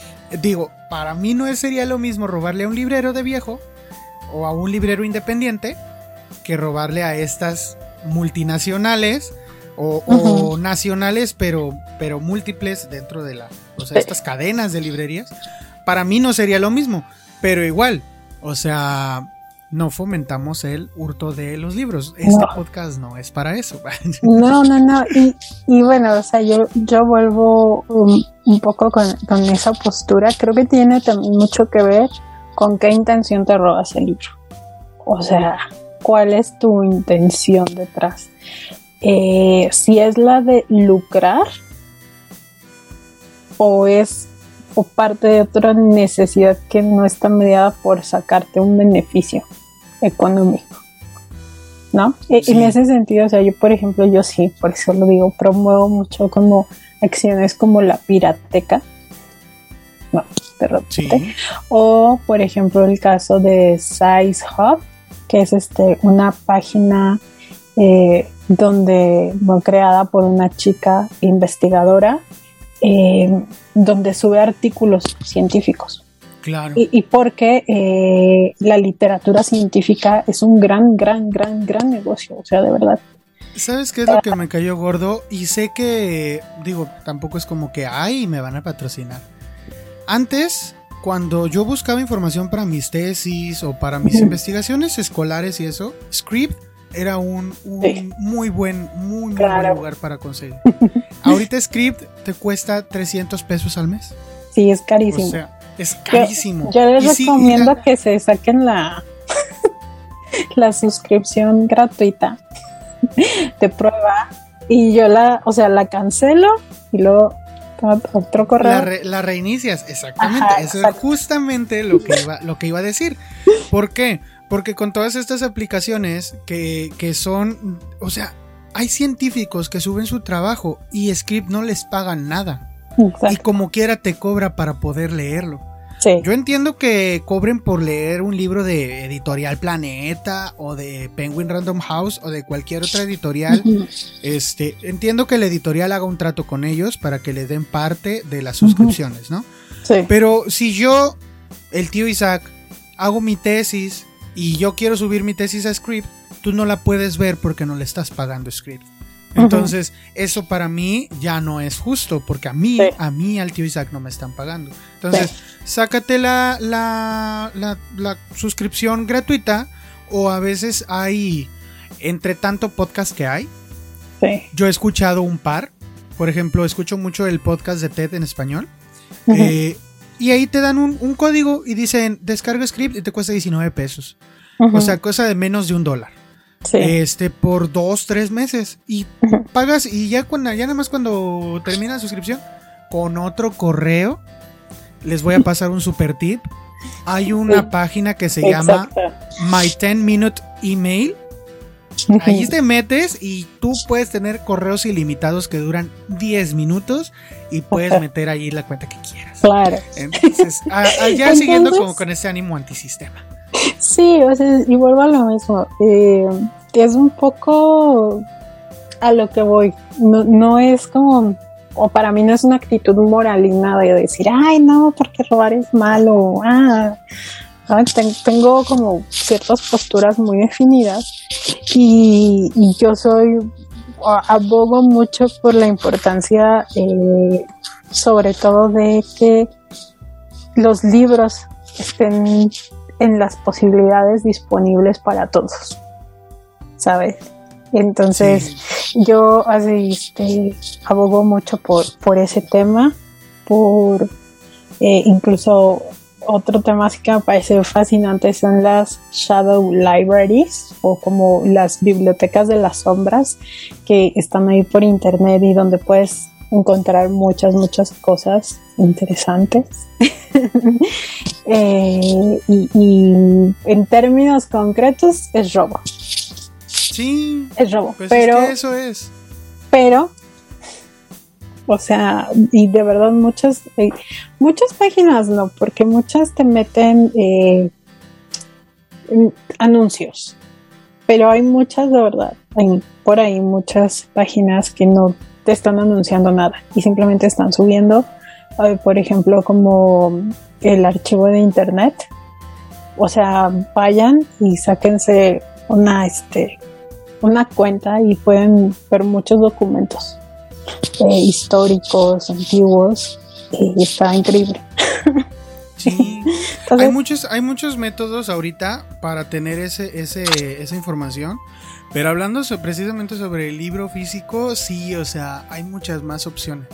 Digo, para mí no sería lo mismo robarle a un librero de viejo o a un librero independiente que robarle a estas multinacionales o, nacionales, pero, pero múltiples dentro de la, o sea, estas cadenas de librerías. Para mí no sería lo mismo, pero igual, o sea, no fomentamos el hurto de los libros. Este podcast no es para eso. [LAUGHS] No, no, no. Y, y bueno, o sea, yo, yo vuelvo un, poco con, esa postura. Creo que tiene también mucho que ver con qué intención te robas el libro. O sea, cuál es tu intención detrás. Eh, si es la de lucrar o es o parte de otra necesidad que no está mediada por sacarte un beneficio económico. ¿No? E, en ese sentido, o sea, yo por ejemplo, yo sí, por eso lo digo, promuevo mucho como acciones como la pirateca. No, de repente. O, por ejemplo, el caso de Size Hub, que es este, una página eh, donde, creada por una chica investigadora, eh, donde sube artículos científicos. Claro. Y, porque eh, la literatura científica es un gran, gran, gran, gran negocio, o sea, de verdad. ¿Sabes qué es lo que me cayó gordo? Y sé que, digo, tampoco es como que, ay, me van a patrocinar. Antes, cuando yo buscaba información para mis tesis o para mis investigaciones escolares y eso, Script era un, muy buen, muy, buen lugar para conseguir. [LAUGHS] Ahorita Script te cuesta 300 pesos al mes. Sí, es carísimo. O sea, es carísimo. Yo, les recomiendo que se saquen la, [LAUGHS] la suscripción gratuita de prueba y yo la, o sea, la cancelo y luego otro correo. La, reinicias, exactamente. Eso es justamente lo que, iba, lo que iba a decir. ¿Por qué? Porque con todas estas aplicaciones que, que son, o sea, hay científicos que suben su trabajo y Script no les pagan nada. Y como quiera te cobra para poder leerlo. Yo entiendo que cobren por leer un libro de Editorial Planeta o de Penguin Random House o de cualquier otra editorial. Este, entiendo que la editorial haga un trato con ellos para que le den parte de las suscripciones, ¿no? Sí. Pero si yo, el tío Isaac, hago mi tesis y yo quiero subir mi tesis a Script, tú no la puedes ver porque no le estás pagando Script. Entonces, eso para mí ya no es justo, porque a mí, a mí, al tío Isaac no me están pagando. Entonces, sácate la, la, la, suscripción gratuita, o a veces hay, entre tanto podcast que hay, yo he escuchado un par. Por ejemplo, escucho mucho el podcast de TED en español. Eh, y ahí te dan un, un, código y dicen, descarga script y te cuesta 19 pesos. O sea, cosa de menos de un dólar. Este, por dos, tres meses. Y pagas, y ya cuando, ya nada más cuando termina la suscripción, con otro correo, les voy a pasar un super tip. Hay una página que se llama My 10 Minute Email. Ahí te metes y tú puedes tener correos ilimitados que duran 10 minutos y puedes [LAUGHS] meter ahí la cuenta que quieras. Claro. Entonces, ya [LAUGHS] siguiendo como con ese ánimo antisistema. Sí, o sea, y vuelvo a lo mismo. Eh, es un poco a lo que voy. No, es como, o para mí no es una actitud moralina de decir, ay, no, porque robar es malo. Ah, tengo como ciertas posturas muy definidas y, yo soy, abogo mucho por la importancia, eh, sobre todo de que los libros estén en las posibilidades disponibles para todos, ¿sabes? Entonces yo este, abogo mucho por, por ese tema, por eh, incluso otro tema que me parece fascinante son las shadow libraries o como las bibliotecas de las sombras que están ahí por internet y donde puedes encontrar muchas, muchas cosas interesantes. [LAUGHS] Eh, y, en términos concretos es robo. Sí. Es robo. Pues pero eso es. Pero, o sea, y de verdad muchas, eh, muchas páginas no, porque muchas te meten eh, anuncios. Pero hay muchas de verdad, hay por ahí muchas páginas que no te están anunciando nada y simplemente están subiendo, por ejemplo, como el archivo de internet. O sea, vayan y sáquense una, este, una cuenta y pueden ver muchos documentos eh, históricos, antiguos, y está increíble. Sí, [LAUGHS] hay muchos, hay muchos métodos ahorita para tener ese, ese, esa información. Pero hablando precisamente sobre el libro físico, sí, o sea, hay muchas más opciones.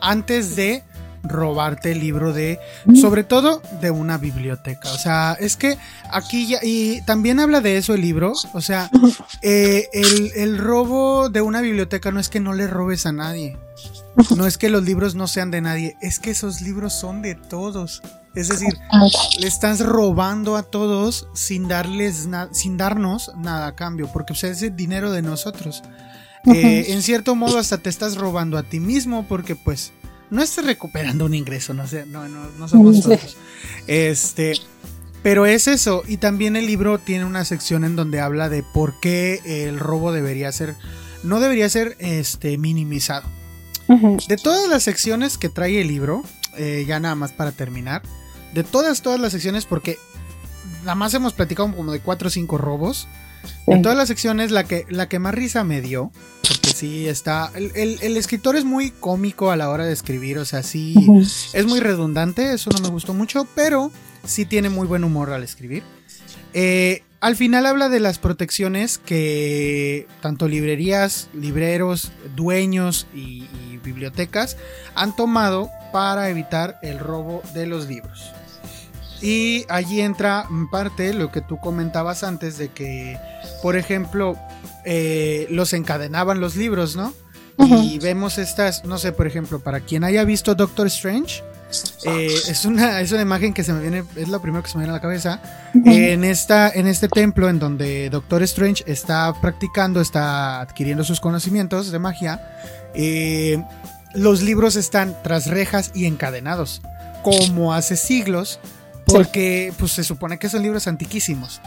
Antes de robarte el libro de, sobre todo de una biblioteca. O sea, es que aquí ya, y también habla de eso el libro, o sea, [LAUGHS] eh, el, el, robo de una biblioteca no es que no le robes a nadie, no es que los libros no sean de nadie, es que esos libros son de todos. Es decir, le estás robando a todos sin darles sin darnos nada a cambio, porque pues, es el dinero de nosotros. Eh, en cierto modo hasta te estás robando a ti mismo porque pues no estés recuperando un ingreso, no sé, no, no, no somos todos. Este, pero es eso, y también el libro tiene una sección en donde habla de por qué el robo debería ser, no debería ser este, minimizado. De todas las secciones que trae el libro, eh, ya nada más para terminar, de todas, todas las secciones, porque nada más hemos platicado como de cuatro o cinco robos. En todas las secciones, la que, la que más risa me dio, porque sí está. El, escritor es muy cómico a la hora de escribir, o sea, sí. Es muy redundante, eso no me gustó mucho, pero sí tiene muy buen humor al escribir. Eh, al final habla de las protecciones que tanto librerías, libreros, dueños y bibliotecas han tomado para evitar el robo de los libros. Y allí entra en parte lo que tú comentabas antes de que, por ejemplo, eh, los encadenaban los libros, ¿no? Y vemos estas, no sé, por ejemplo, para quien haya visto Doctor Strange, eh, es, una, es una imagen que se me viene, es lo primero que se me viene a la cabeza. en, esta, en este templo en donde Doctor Strange está practicando, está adquiriendo sus conocimientos de magia, eh, los libros están tras rejas y encadenados, como hace siglos porque pues se supone que son libros antiquísimos.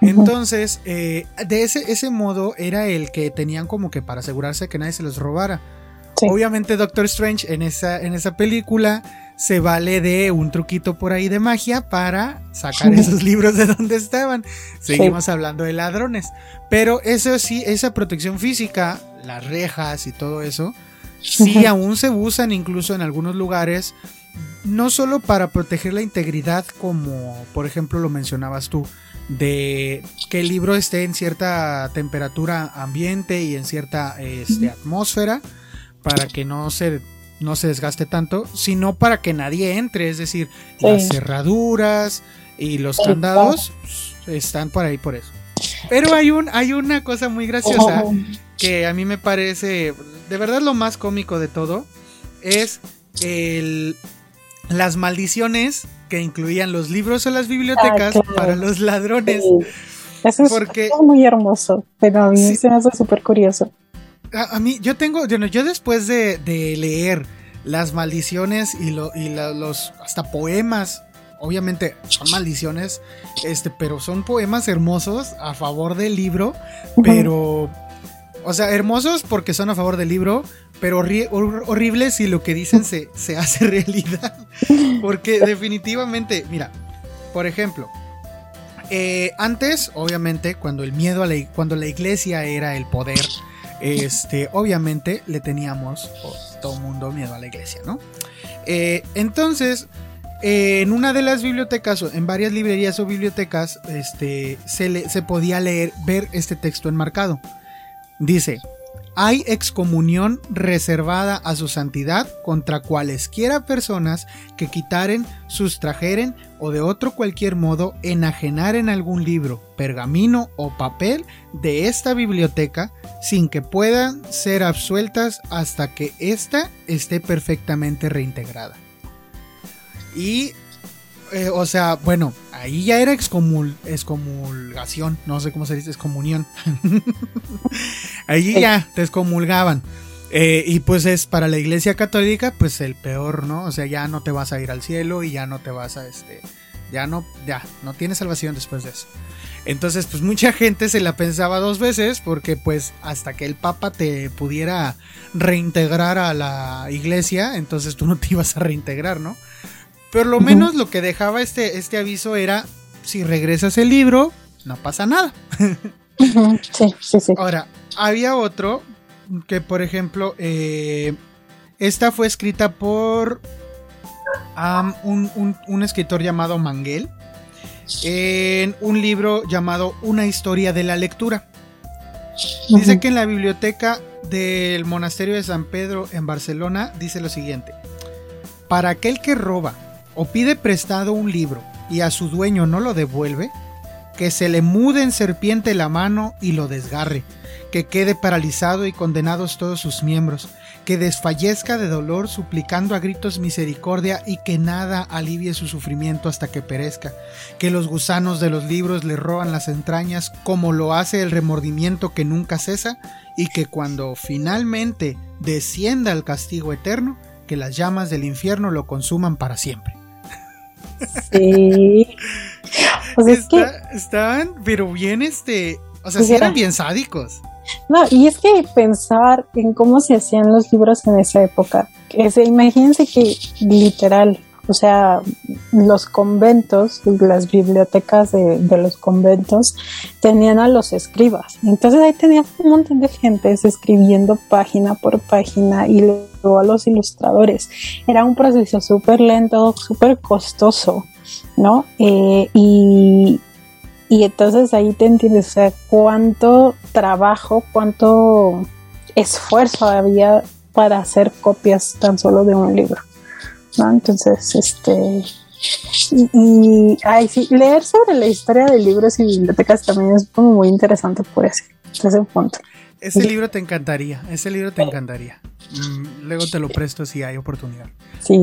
Entonces, eh, de ese, ese modo era el que tenían como que para asegurarse que nadie se los robara. Obviamente Doctor Strange en esa, en esa película se vale de un truquito por ahí de magia para sacar esos libros de donde estaban. Seguimos hablando de ladrones. Pero eso sí, esa protección física, las rejas y todo eso, sí aún se usan incluso en algunos lugares no solo para proteger la integridad, como por ejemplo lo mencionabas tú, de que el libro esté en cierta temperatura ambiente y en cierta este, atmósfera, para que no se, no se desgaste tanto, sino para que nadie entre, es decir, las cerraduras y los candados están por ahí por eso. Pero hay, un, hay una cosa muy graciosa que a mí me parece, de verdad lo más cómico de todo, es el las maldiciones que incluían los libros o las bibliotecas ah, para los ladrones. Eso es porque, muy hermoso, pero a mí se me hace súper curioso. A, mí, yo tengo, yo después de, leer las maldiciones y, lo, y los hasta poemas, obviamente son maldiciones, este, pero son poemas hermosos a favor del libro, pero, o sea, hermosos porque son a favor del libro, pero horrible si lo que dicen se, se hace [LAUGHS] realidad. Porque definitivamente, mira, por ejemplo, eh, antes, obviamente, cuando el miedo a la, cuando la iglesia era el poder, este, obviamente le teníamos todo todo mundo miedo a la iglesia, ¿no? Eh, entonces, en una de las bibliotecas, en varias librerías o bibliotecas, este, se, se podía leer, ver este texto enmarcado. Dice, hay excomunión reservada a su santidad contra cualesquiera personas que quitaren, sustrajeren o de otro cualquier modo enajenaren algún libro, pergamino o papel de esta biblioteca sin que puedan ser absueltas hasta que ésta esté perfectamente reintegrada. Y eh, o sea, bueno, ahí ya era excomul excomulgación, no sé cómo se dice, excomunión. [LAUGHS] ahí ya te excomulgaban. Eh, y pues es para la iglesia católica, pues el peor, ¿no? O sea, ya no te vas a ir al cielo y ya no te vas a, este, ya no, ya, no tienes salvación después de eso. Entonces, pues mucha gente se la pensaba dos veces porque pues hasta que el Papa te pudiera reintegrar a la iglesia, entonces tú no te ibas a reintegrar, ¿no? Pero lo menos lo que dejaba este, este aviso era, si regresas el libro, no pasa nada. Sí, sí, sí. Ahora, había otro que, por ejemplo, eh, esta fue escrita por un, escritor llamado Manguel en un libro llamado Una historia de la lectura. Dice que en la biblioteca del monasterio de San Pedro en Barcelona dice lo siguiente. Para aquel que roba o pide prestado un libro y a su dueño no lo devuelve, que se le mude en serpiente la mano y lo desgarre, que quede paralizado y condenados todos sus miembros, que desfallezca de dolor suplicando a gritos misericordia y que nada alivie su sufrimiento hasta que perezca, que los gusanos de los libros le roban las entrañas como lo hace el remordimiento que nunca cesa y que cuando finalmente descienda el castigo eterno, que las llamas del infierno lo consuman para siempre. Sí. O sea, es que... Estaban, pero bien, este. O sea, sí eran bien sádicos. No, y es que pensar en cómo se hacían los libros en esa época. imagínense que literal, o sea, los conventos, las bibliotecas de, los conventos tenían a los escribas. Entonces ahí tenían un montón de gente escribiendo página por página y luego a los ilustradores. Era un proceso súper lento, súper costoso, ¿no? Eh, y, y entonces ahí te entiendes, o sea, cuánto trabajo, cuánto esfuerzo había para hacer copias tan solo de un libro. ¿No? Entonces, este. Y, ay, sí, leer sobre la historia de libros y bibliotecas también es como muy interesante por ese, ese punto. Ese libro te encantaría, ese libro te encantaría. Mm, luego te lo presto si hay oportunidad.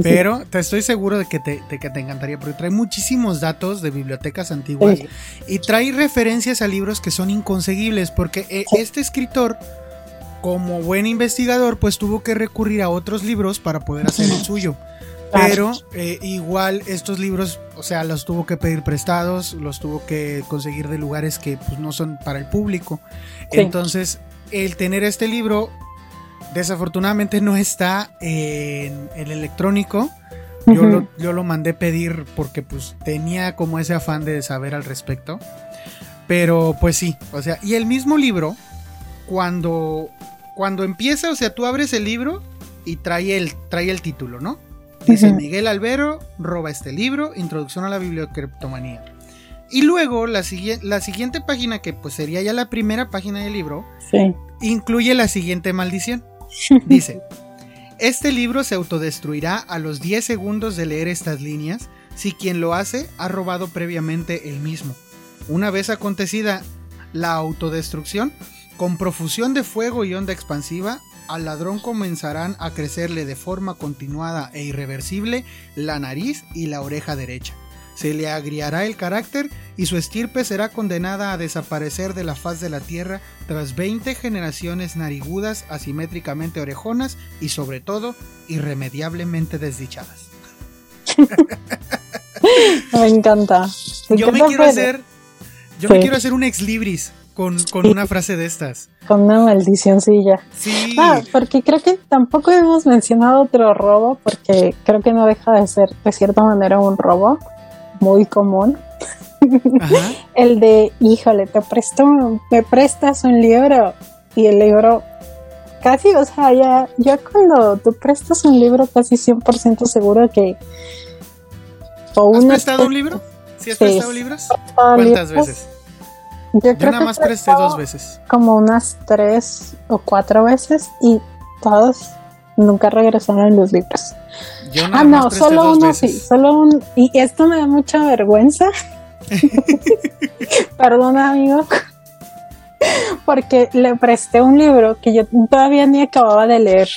Pero te estoy seguro de que te, que te encantaría, porque trae muchísimos datos de bibliotecas antiguas y trae referencias a libros que son inconseguibles, porque eh, este escritor, como buen investigador, pues tuvo que recurrir a otros libros para poder hacer el suyo. Pero eh, igual estos libros, o sea, los tuvo que pedir prestados, los tuvo que conseguir de lugares que pues, no son para el público. Entonces, el tener este libro, desafortunadamente no está en el electrónico. Yo, lo, yo lo mandé pedir porque pues tenía como ese afán de saber al respecto. Pero pues sí, o sea, y el mismo libro, cuando, cuando empieza, o sea, tú abres el libro y trae el, trae el título, ¿no? Dice Miguel Albero roba este libro, Introducción a la Bibliocriptomanía. Y luego la, la siguiente página, que pues sería ya la primera página del libro, incluye la siguiente maldición. [LAUGHS] Dice, este libro se autodestruirá a los 10 segundos de leer estas líneas si quien lo hace ha robado previamente el mismo. Una vez acontecida la autodestrucción, con profusión de fuego y onda expansiva, al ladrón comenzarán a crecerle de forma continuada e irreversible la nariz y la oreja derecha. Se le agriará el carácter y su estirpe será condenada a desaparecer de la faz de la tierra tras 20 generaciones narigudas, asimétricamente orejonas y sobre todo irremediablemente desdichadas. [LAUGHS] me encanta. yo me quiero hacer yo me quiero hacer un ex libris con, una frase de estas. Con una maldicióncilla. Sí. Ah, porque creo que tampoco hemos mencionado otro robo, porque creo que no deja de ser de cierta manera un robo muy común. Ajá. [LAUGHS] el de, híjole, te presto, me prestas un libro y el libro casi, o sea, ya, ya cuando tú prestas un libro casi 100% seguro que... ¿Has prestado un libro? ¿Sí has prestado libros? ¿Cuántas veces? Yo, creo nada más presté dos veces. Como unas tres o cuatro veces y todos nunca regresaron los libros. Yo nada ah, no, solo uno sí, solo un. Y esto me da mucha vergüenza. [LAUGHS] Perdona, amigo. Porque le presté un libro que yo todavía ni acababa de leer.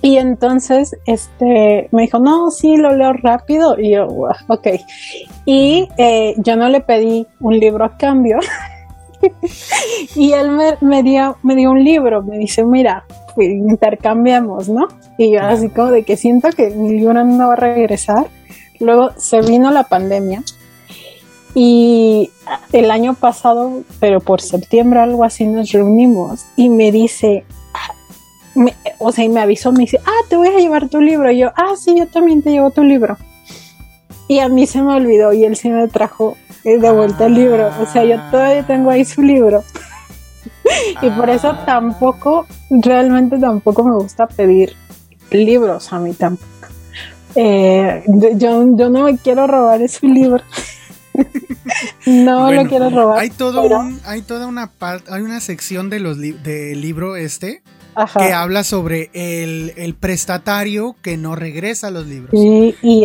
Y entonces, este, me dijo, no, sí, lo leo rápido. Y yo, ok. Y eh, yo no le pedí un libro a cambio. [LAUGHS] y él me, dio, me dio un libro. Me dice, mira, intercambiamos, ¿no? Y yo así como de que siento que mi libro no va a regresar. Luego se vino la pandemia. Y el año pasado, pero por septiembre algo así, nos reunimos y me dice, o sea, y me avisó, me dice, ah, te voy a llevar tu libro. Y yo, ah, sí, yo también te llevo tu libro. Y a mí se me olvidó y él sí me trajo eh, de vuelta el libro. O sea, yo ah. todavía tengo ahí su libro. [LAUGHS] y por eso ah. tampoco, realmente tampoco me gusta pedir libros a mí tampoco. Eh, yo, yo no me quiero robar ese libro. [LAUGHS] no lo quiero robar. Hay todo un, hay toda una parte, hay una sección de los del libro este que habla sobre el, prestatario que no regresa a los libros.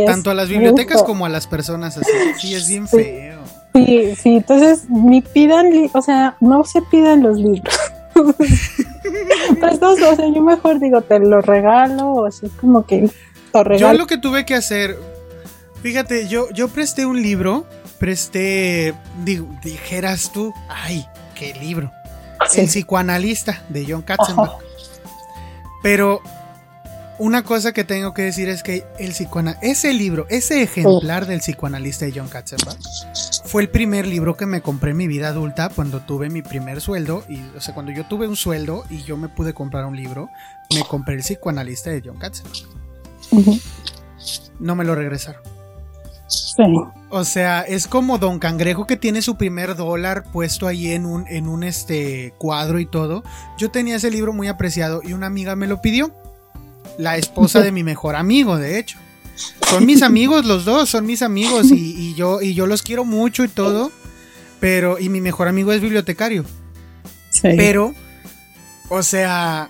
Tanto a las bibliotecas como a las personas así. Sí, es bien feo. Sí, sí, entonces ni pidan, o sea, no se pidan los libros. [LAUGHS] Prestos, o sea, yo mejor digo, te lo regalo, o sea, como que lo regalo. Yo lo que tuve que hacer, fíjate, yo, yo presté un libro, presté, dijeras tú, ay, qué libro. El psicoanalista de John Katzenbach. Pero una cosa que tengo que decir es que el ese libro, ese ejemplar del psicoanalista de John Katzenbach, fue el primer libro que me compré en mi vida adulta cuando tuve mi primer sueldo. Y, o sea, cuando yo tuve un sueldo y yo me pude comprar un libro, me compré el psicoanalista de John Katzenbach. No me lo regresaron. Sí. O sea, es como Don Cangrejo que tiene su primer dólar puesto ahí en un, en un este cuadro y todo. Yo tenía ese libro muy apreciado y una amiga me lo pidió. La esposa de [LAUGHS] mi mejor amigo, de hecho. Son mis amigos los dos, son mis amigos y, y yo, y yo los quiero mucho y todo. Pero, y mi mejor amigo es bibliotecario. Sí. Pero, o sea,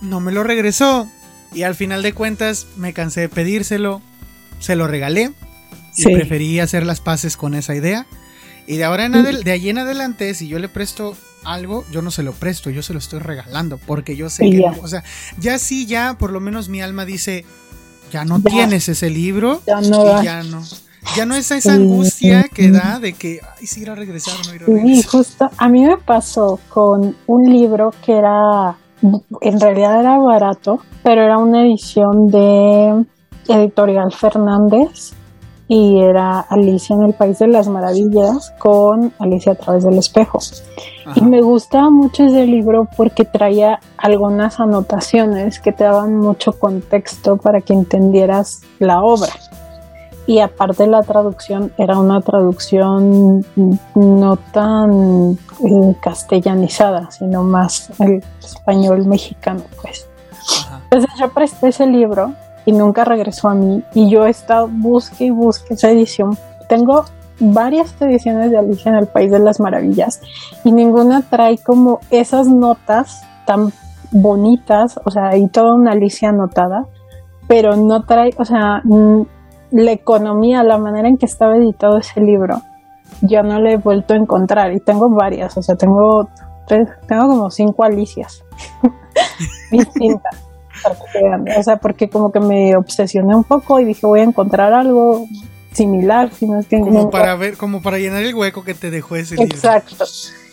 no me lo regresó. Y al final de cuentas me cansé de pedírselo. Se lo regalé. Y Sí. preferí hacer las paces con esa idea. Y de ahora en adel- de allí en adelante, si yo le presto algo, yo no se lo presto, yo se lo estoy regalando. Porque yo sé Y que, ya. no- o sea, ya sí, ya por lo menos mi alma dice, ya no Ya. tienes ese libro. Ya no y ya no. Ya no es esa Sí. angustia que da de que, ay, si ir a regresar o no ir a Sí, regresar. justo. A mí me pasó con un libro que era, en realidad era barato, pero era una edición de Editorial Fernández y era Alicia en el País de las Maravillas con Alicia a través del espejo. Ajá. Y me gustaba mucho ese libro porque traía algunas anotaciones que te daban mucho contexto para que entendieras la obra. Y aparte la traducción era una traducción no tan eh, castellanizada, sino más el español mexicano, pues. Ajá. Entonces yo presté ese libro y nunca regresó a mí y yo he estado busque y busque esa edición. Tengo varias ediciones de Alicia en el País de las Maravillas y ninguna trae como esas notas tan bonitas, o sea, hay toda una Alicia anotada, pero no trae, o sea, mm, la economía, la manera en que estaba editado ese libro, yo no le he vuelto a encontrar y tengo varias, o sea, tengo, tengo como cinco Alicias [LAUGHS] distintas. O sea, porque como que me obsesioné un poco y dije voy a encontrar algo similar, si no es que Como para ver, como para llenar el hueco que te dejó ese libro. Exacto.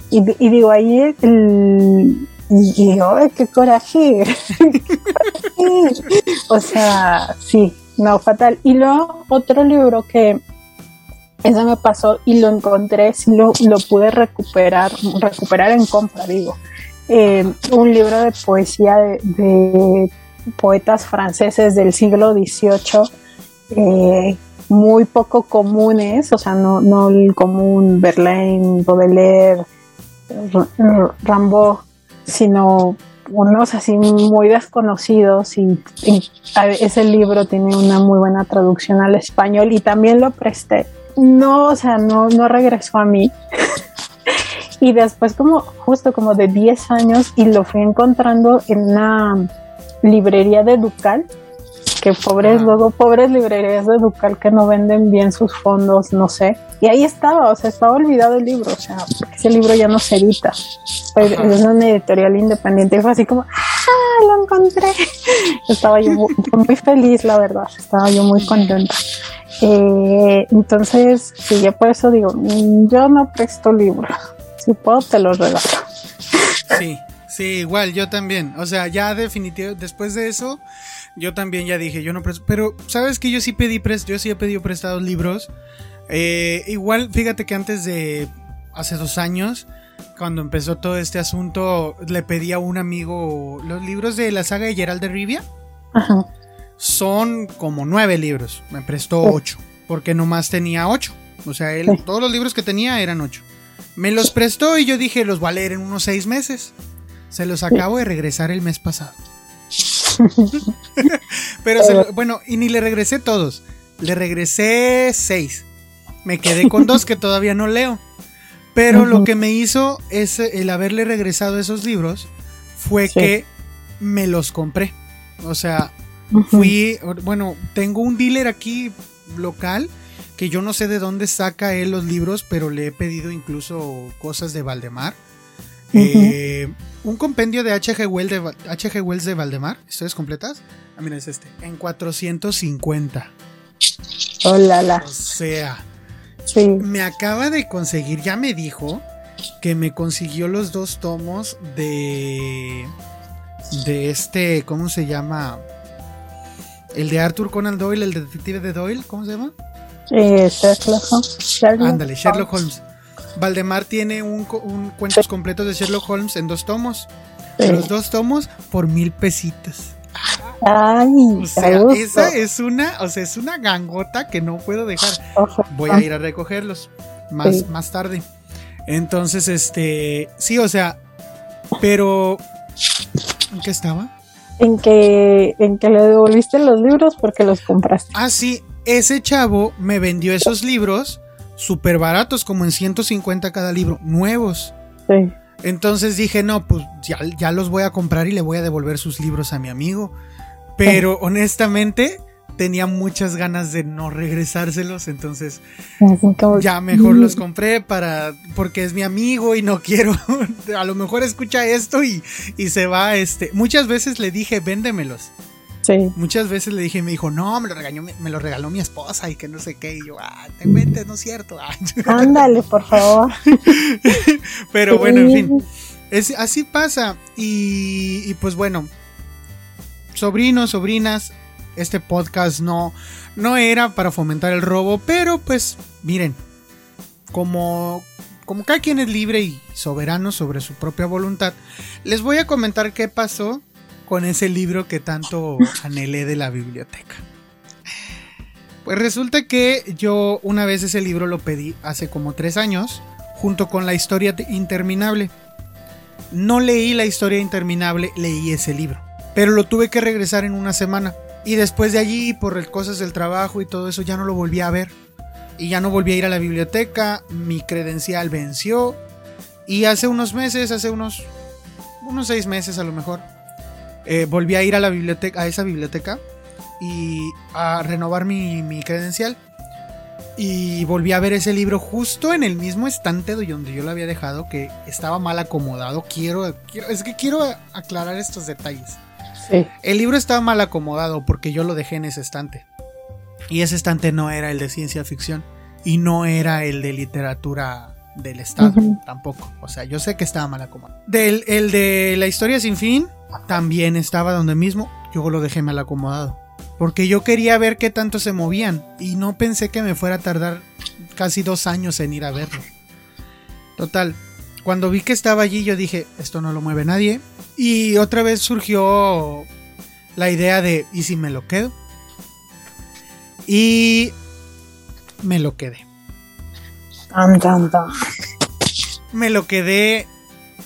Y, y digo, ahí el, y, digo, "Ay, qué coraje. [LAUGHS] o sea, sí, no, fatal. Y luego otro libro que ese me pasó y lo encontré, sí lo, lo pude recuperar, recuperar en compra, digo. Eh, un libro de poesía de, poetas franceses del siglo XVIII, eh, muy poco comunes, o sea, no, no el común Verlaine, Baudelaire, R- R- Rimbaud, sino unos así muy desconocidos y, y ese libro tiene una muy buena traducción al español y también lo presté. No, o sea, no, no regresó a mí. Y después como justo como de 10 años y lo fui encontrando en una librería de Ducal que pobres Ah. luego pobres librerías de Ducal que no venden bien sus fondos no sé. Y ahí estaba o sea estaba olvidado el libro o sea ese libro ya no se edita. Pues, es una editorial independiente y fue así como ah lo encontré [LAUGHS] estaba yo muy, muy feliz la verdad estaba yo muy contenta. Eh, entonces sí yo por eso digo mm, yo no presto libros si puedo te los regalo Sí, sí, igual, yo también. O sea, ya definitivamente, después de eso, yo también ya dije, yo no presto. Pero, ¿sabes que Yo sí pedí pres yo sí he pedido prestados libros. Eh, igual, fíjate que antes de, hace dos años, cuando empezó todo este asunto, le pedí a un amigo los libros de la saga de Gerald de Rivia. Ajá. Son como nueve libros. Me prestó Sí. ocho. Porque nomás tenía ocho. O sea, él, Sí. todos los libros que tenía eran ocho. Me los prestó y yo dije, los voy a leer en unos seis meses. Se los acabo de regresar el mes pasado. [LAUGHS] Pero, se lo- bueno, y ni le regresé todos. Le regresé seis. Me quedé con dos que todavía no leo. Pero lo que me hizo es el haberle regresado esos libros fue Sí. que me los compré. O sea, fui, bueno, tengo un dealer aquí local que yo no sé de dónde saca él los libros, pero le he pedido incluso cosas de Valdemar. Eh, un compendio de H.G. Wells de. Wells de Valdemar, ¿historias completas? Ah, mira, es este, en 450. Oh, la, la. O sea, Sí. me acaba de conseguir, ya me dijo que me consiguió los dos tomos de de este, ¿cómo se llama? El de Arthur Conan Doyle, el detective de Doyle, ¿cómo se llama? Eh, Sherlock Holmes. Ándale, Sherlock Holmes. Valdemar tiene un, un cuentos completos de Sherlock Holmes en dos tomos. Los dos tomos por mil pesitos. Ay, o sea, esa es una, o sea, es una gangota que no puedo dejar. Voy a ir a recogerlos más, más tarde. Entonces, este, sí, o sea, pero ¿en qué estaba? En que, en que le devolviste los libros porque los compraste. Ah, sí, ese chavo me vendió esos libros súper baratos, como en 150 cada libro, nuevos. Sí. Entonces dije, no, pues ya, ya, los voy a comprar y le voy a devolver sus libros a mi amigo. Pero honestamente tenía muchas ganas de no regresárselos, entonces ya mejor los compré para porque es mi amigo y no quiero, [LAUGHS] a lo mejor escucha esto y, y se va, este, muchas veces le dije, véndemelos. Sí. Muchas veces le dije y me dijo, no, me lo, regañó, me lo regaló mi esposa y que no sé qué. Y yo, ah, te metes, no es cierto. [LAUGHS] Ándale, por favor. [LAUGHS] Pero bueno, en fin. Es, así pasa. Y, y, pues bueno, sobrinos, sobrinas, este podcast no, no era para fomentar el robo, pero pues miren, como, como cada quien es libre y soberano sobre su propia voluntad, les voy a comentar qué pasó con ese libro que tanto anhelé de la biblioteca. Pues resulta que yo una vez ese libro lo pedí hace como tres años, junto con la historia interminable. No leí la historia interminable, leí ese libro. Pero lo tuve que regresar en una semana. Y después de allí, por cosas del trabajo y todo eso, ya no lo volví a ver. Y ya no volví a ir a la biblioteca, mi credencial venció. Y hace unos meses, hace unos, unos seis meses a lo mejor, eh, volví a ir a la biblioteca, a esa biblioteca y a renovar mi, credencial. Y volví a ver ese libro justo en el mismo estante donde yo lo había dejado, que estaba mal acomodado. Quiero, quiero es que quiero aclarar estos detalles. El libro estaba mal acomodado porque yo lo dejé en ese estante. Y ese estante no era el de ciencia ficción y no era el de literatura del Estado tampoco. O sea, yo sé que estaba mal acomodado. Del, el de la historia sin fin también estaba donde mismo, yo lo dejé mal acomodado. Porque yo quería ver qué tanto se movían y no pensé que me fuera a tardar casi dos años en ir a verlo. Total, cuando vi que estaba allí yo dije, esto no lo mueve nadie. Y otra vez surgió la idea de, ¿y si me lo quedo? Y me lo quedé. Me lo quedé,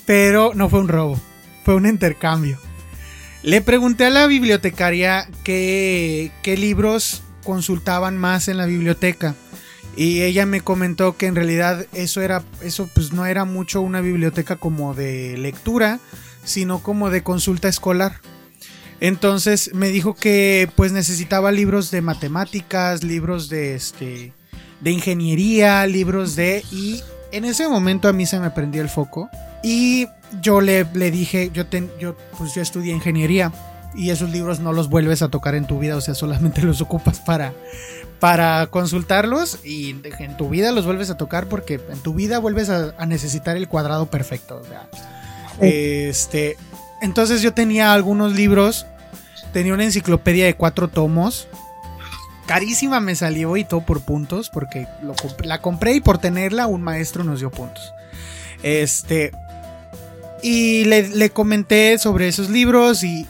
pero no fue un robo fue un intercambio. Le pregunté a la bibliotecaria qué, qué libros consultaban más en la biblioteca y ella me comentó que en realidad eso era eso pues no era mucho una biblioteca como de lectura sino como de consulta escolar entonces me dijo que pues necesitaba libros de matemáticas libros de este de ingeniería libros de y en ese momento a mí se me prendió el foco y yo le, le dije, yo, yo, pues yo estudié ingeniería y esos libros no los vuelves a tocar en tu vida, o sea, solamente [LAUGHS] los ocupas para, para consultarlos y en tu vida los vuelves a tocar porque en tu vida vuelves a, necesitar el cuadrado perfecto. Este, entonces yo tenía algunos libros, tenía una enciclopedia de cuatro tomos. Carísima me salió y todo por puntos, porque la compré y por tenerla un maestro nos dio puntos. Este, y le, comenté sobre esos libros y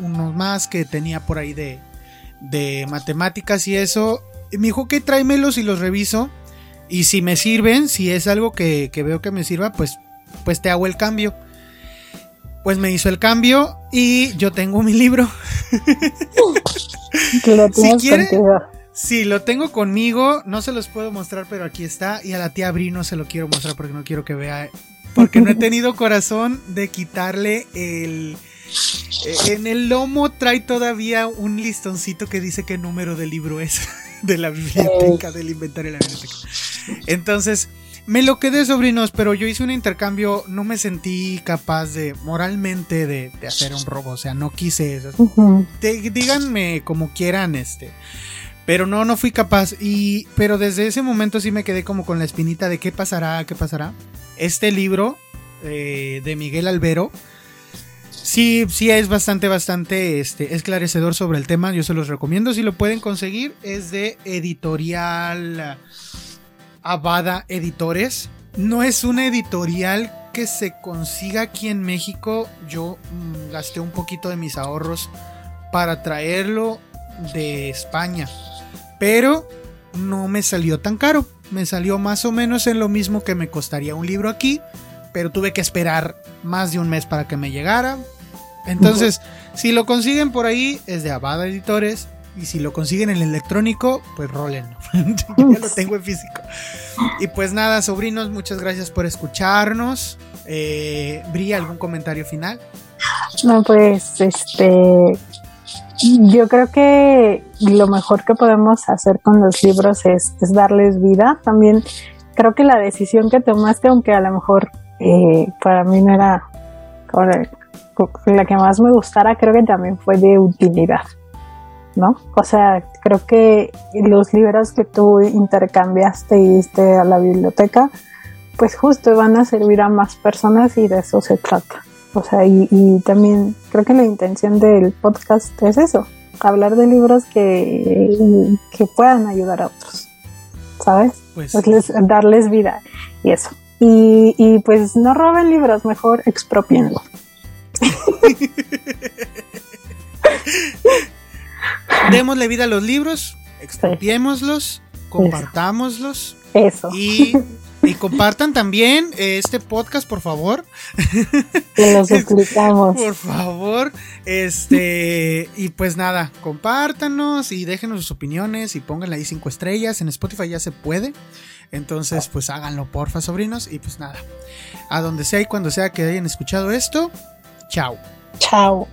unos más que tenía por ahí de, de matemáticas y eso. Y me dijo que tráemelos y los reviso. Y si me sirven, si es algo que, veo que me sirva, pues, pues te hago el cambio. Pues me hizo el cambio y yo tengo mi libro. [LAUGHS] si quiere, Sí, lo tengo conmigo. No se los puedo mostrar, pero aquí está. Y a la tía Bri no se lo quiero mostrar porque no quiero que vea porque no he [LAUGHS] tenido corazón de quitarle el... Eh, en el lomo trae todavía un listoncito que dice qué número de libro es [LAUGHS] de la biblioteca, del inventario de la biblioteca. Entonces, me lo quedé, sobrinos, pero yo hice un intercambio, no me sentí capaz de, moralmente, de, hacer un robo, o sea, no quise eso. díganme como quieran, este. Pero no, no fui capaz. Y, pero desde ese momento sí me quedé como con la espinita de qué pasará, qué pasará este libro eh, de Miguel Albero sí, sí es bastante, bastante este, esclarecedor sobre el tema. Yo se los recomiendo. Si lo pueden conseguir, es de editorial Avada Editores. No es una editorial que se consiga aquí en México. Yo mm, gasté un poquito de mis ahorros para traerlo de España. Pero no me salió tan caro. Me salió más o menos en lo mismo que me costaría un libro aquí. Pero tuve que esperar más de un mes para que me llegara. Entonces, si lo consiguen por ahí, es de Avada Editores. Y si lo consiguen en electrónico, pues rolen. [LAUGHS] ya lo tengo en físico. Y pues nada, sobrinos, muchas gracias por escucharnos. Eh, Bri, ¿algún comentario final? No, pues este. Yo creo que lo mejor que podemos hacer con los libros es, darles vida. También creo que la decisión que tomaste, aunque a lo mejor eh, para mí no era la que más me gustara, creo que también fue de utilidad. ¿No? O sea, creo que los libros que tú intercambiaste y diste a la biblioteca, pues justo van a servir a más personas y de eso se trata. O sea, y, también creo que la intención del podcast es eso, hablar de libros que, que puedan ayudar a otros, ¿sabes? Pues, darles vida y eso. Y, y pues no roben libros, mejor expropienlos. [LAUGHS] Démosle vida a los libros, expropiémoslos, compartámoslos. Eso. Y, compartan también este podcast, por favor. Que lo [LAUGHS] suplicamos. Por favor. Este. Y pues nada, compártanos y déjenos sus opiniones y pónganle ahí cinco estrellas. En Spotify ya se puede. Entonces, pues háganlo, porfa, sobrinos. Y pues nada. A donde sea y cuando sea que hayan escuchado esto. Chao. Chao.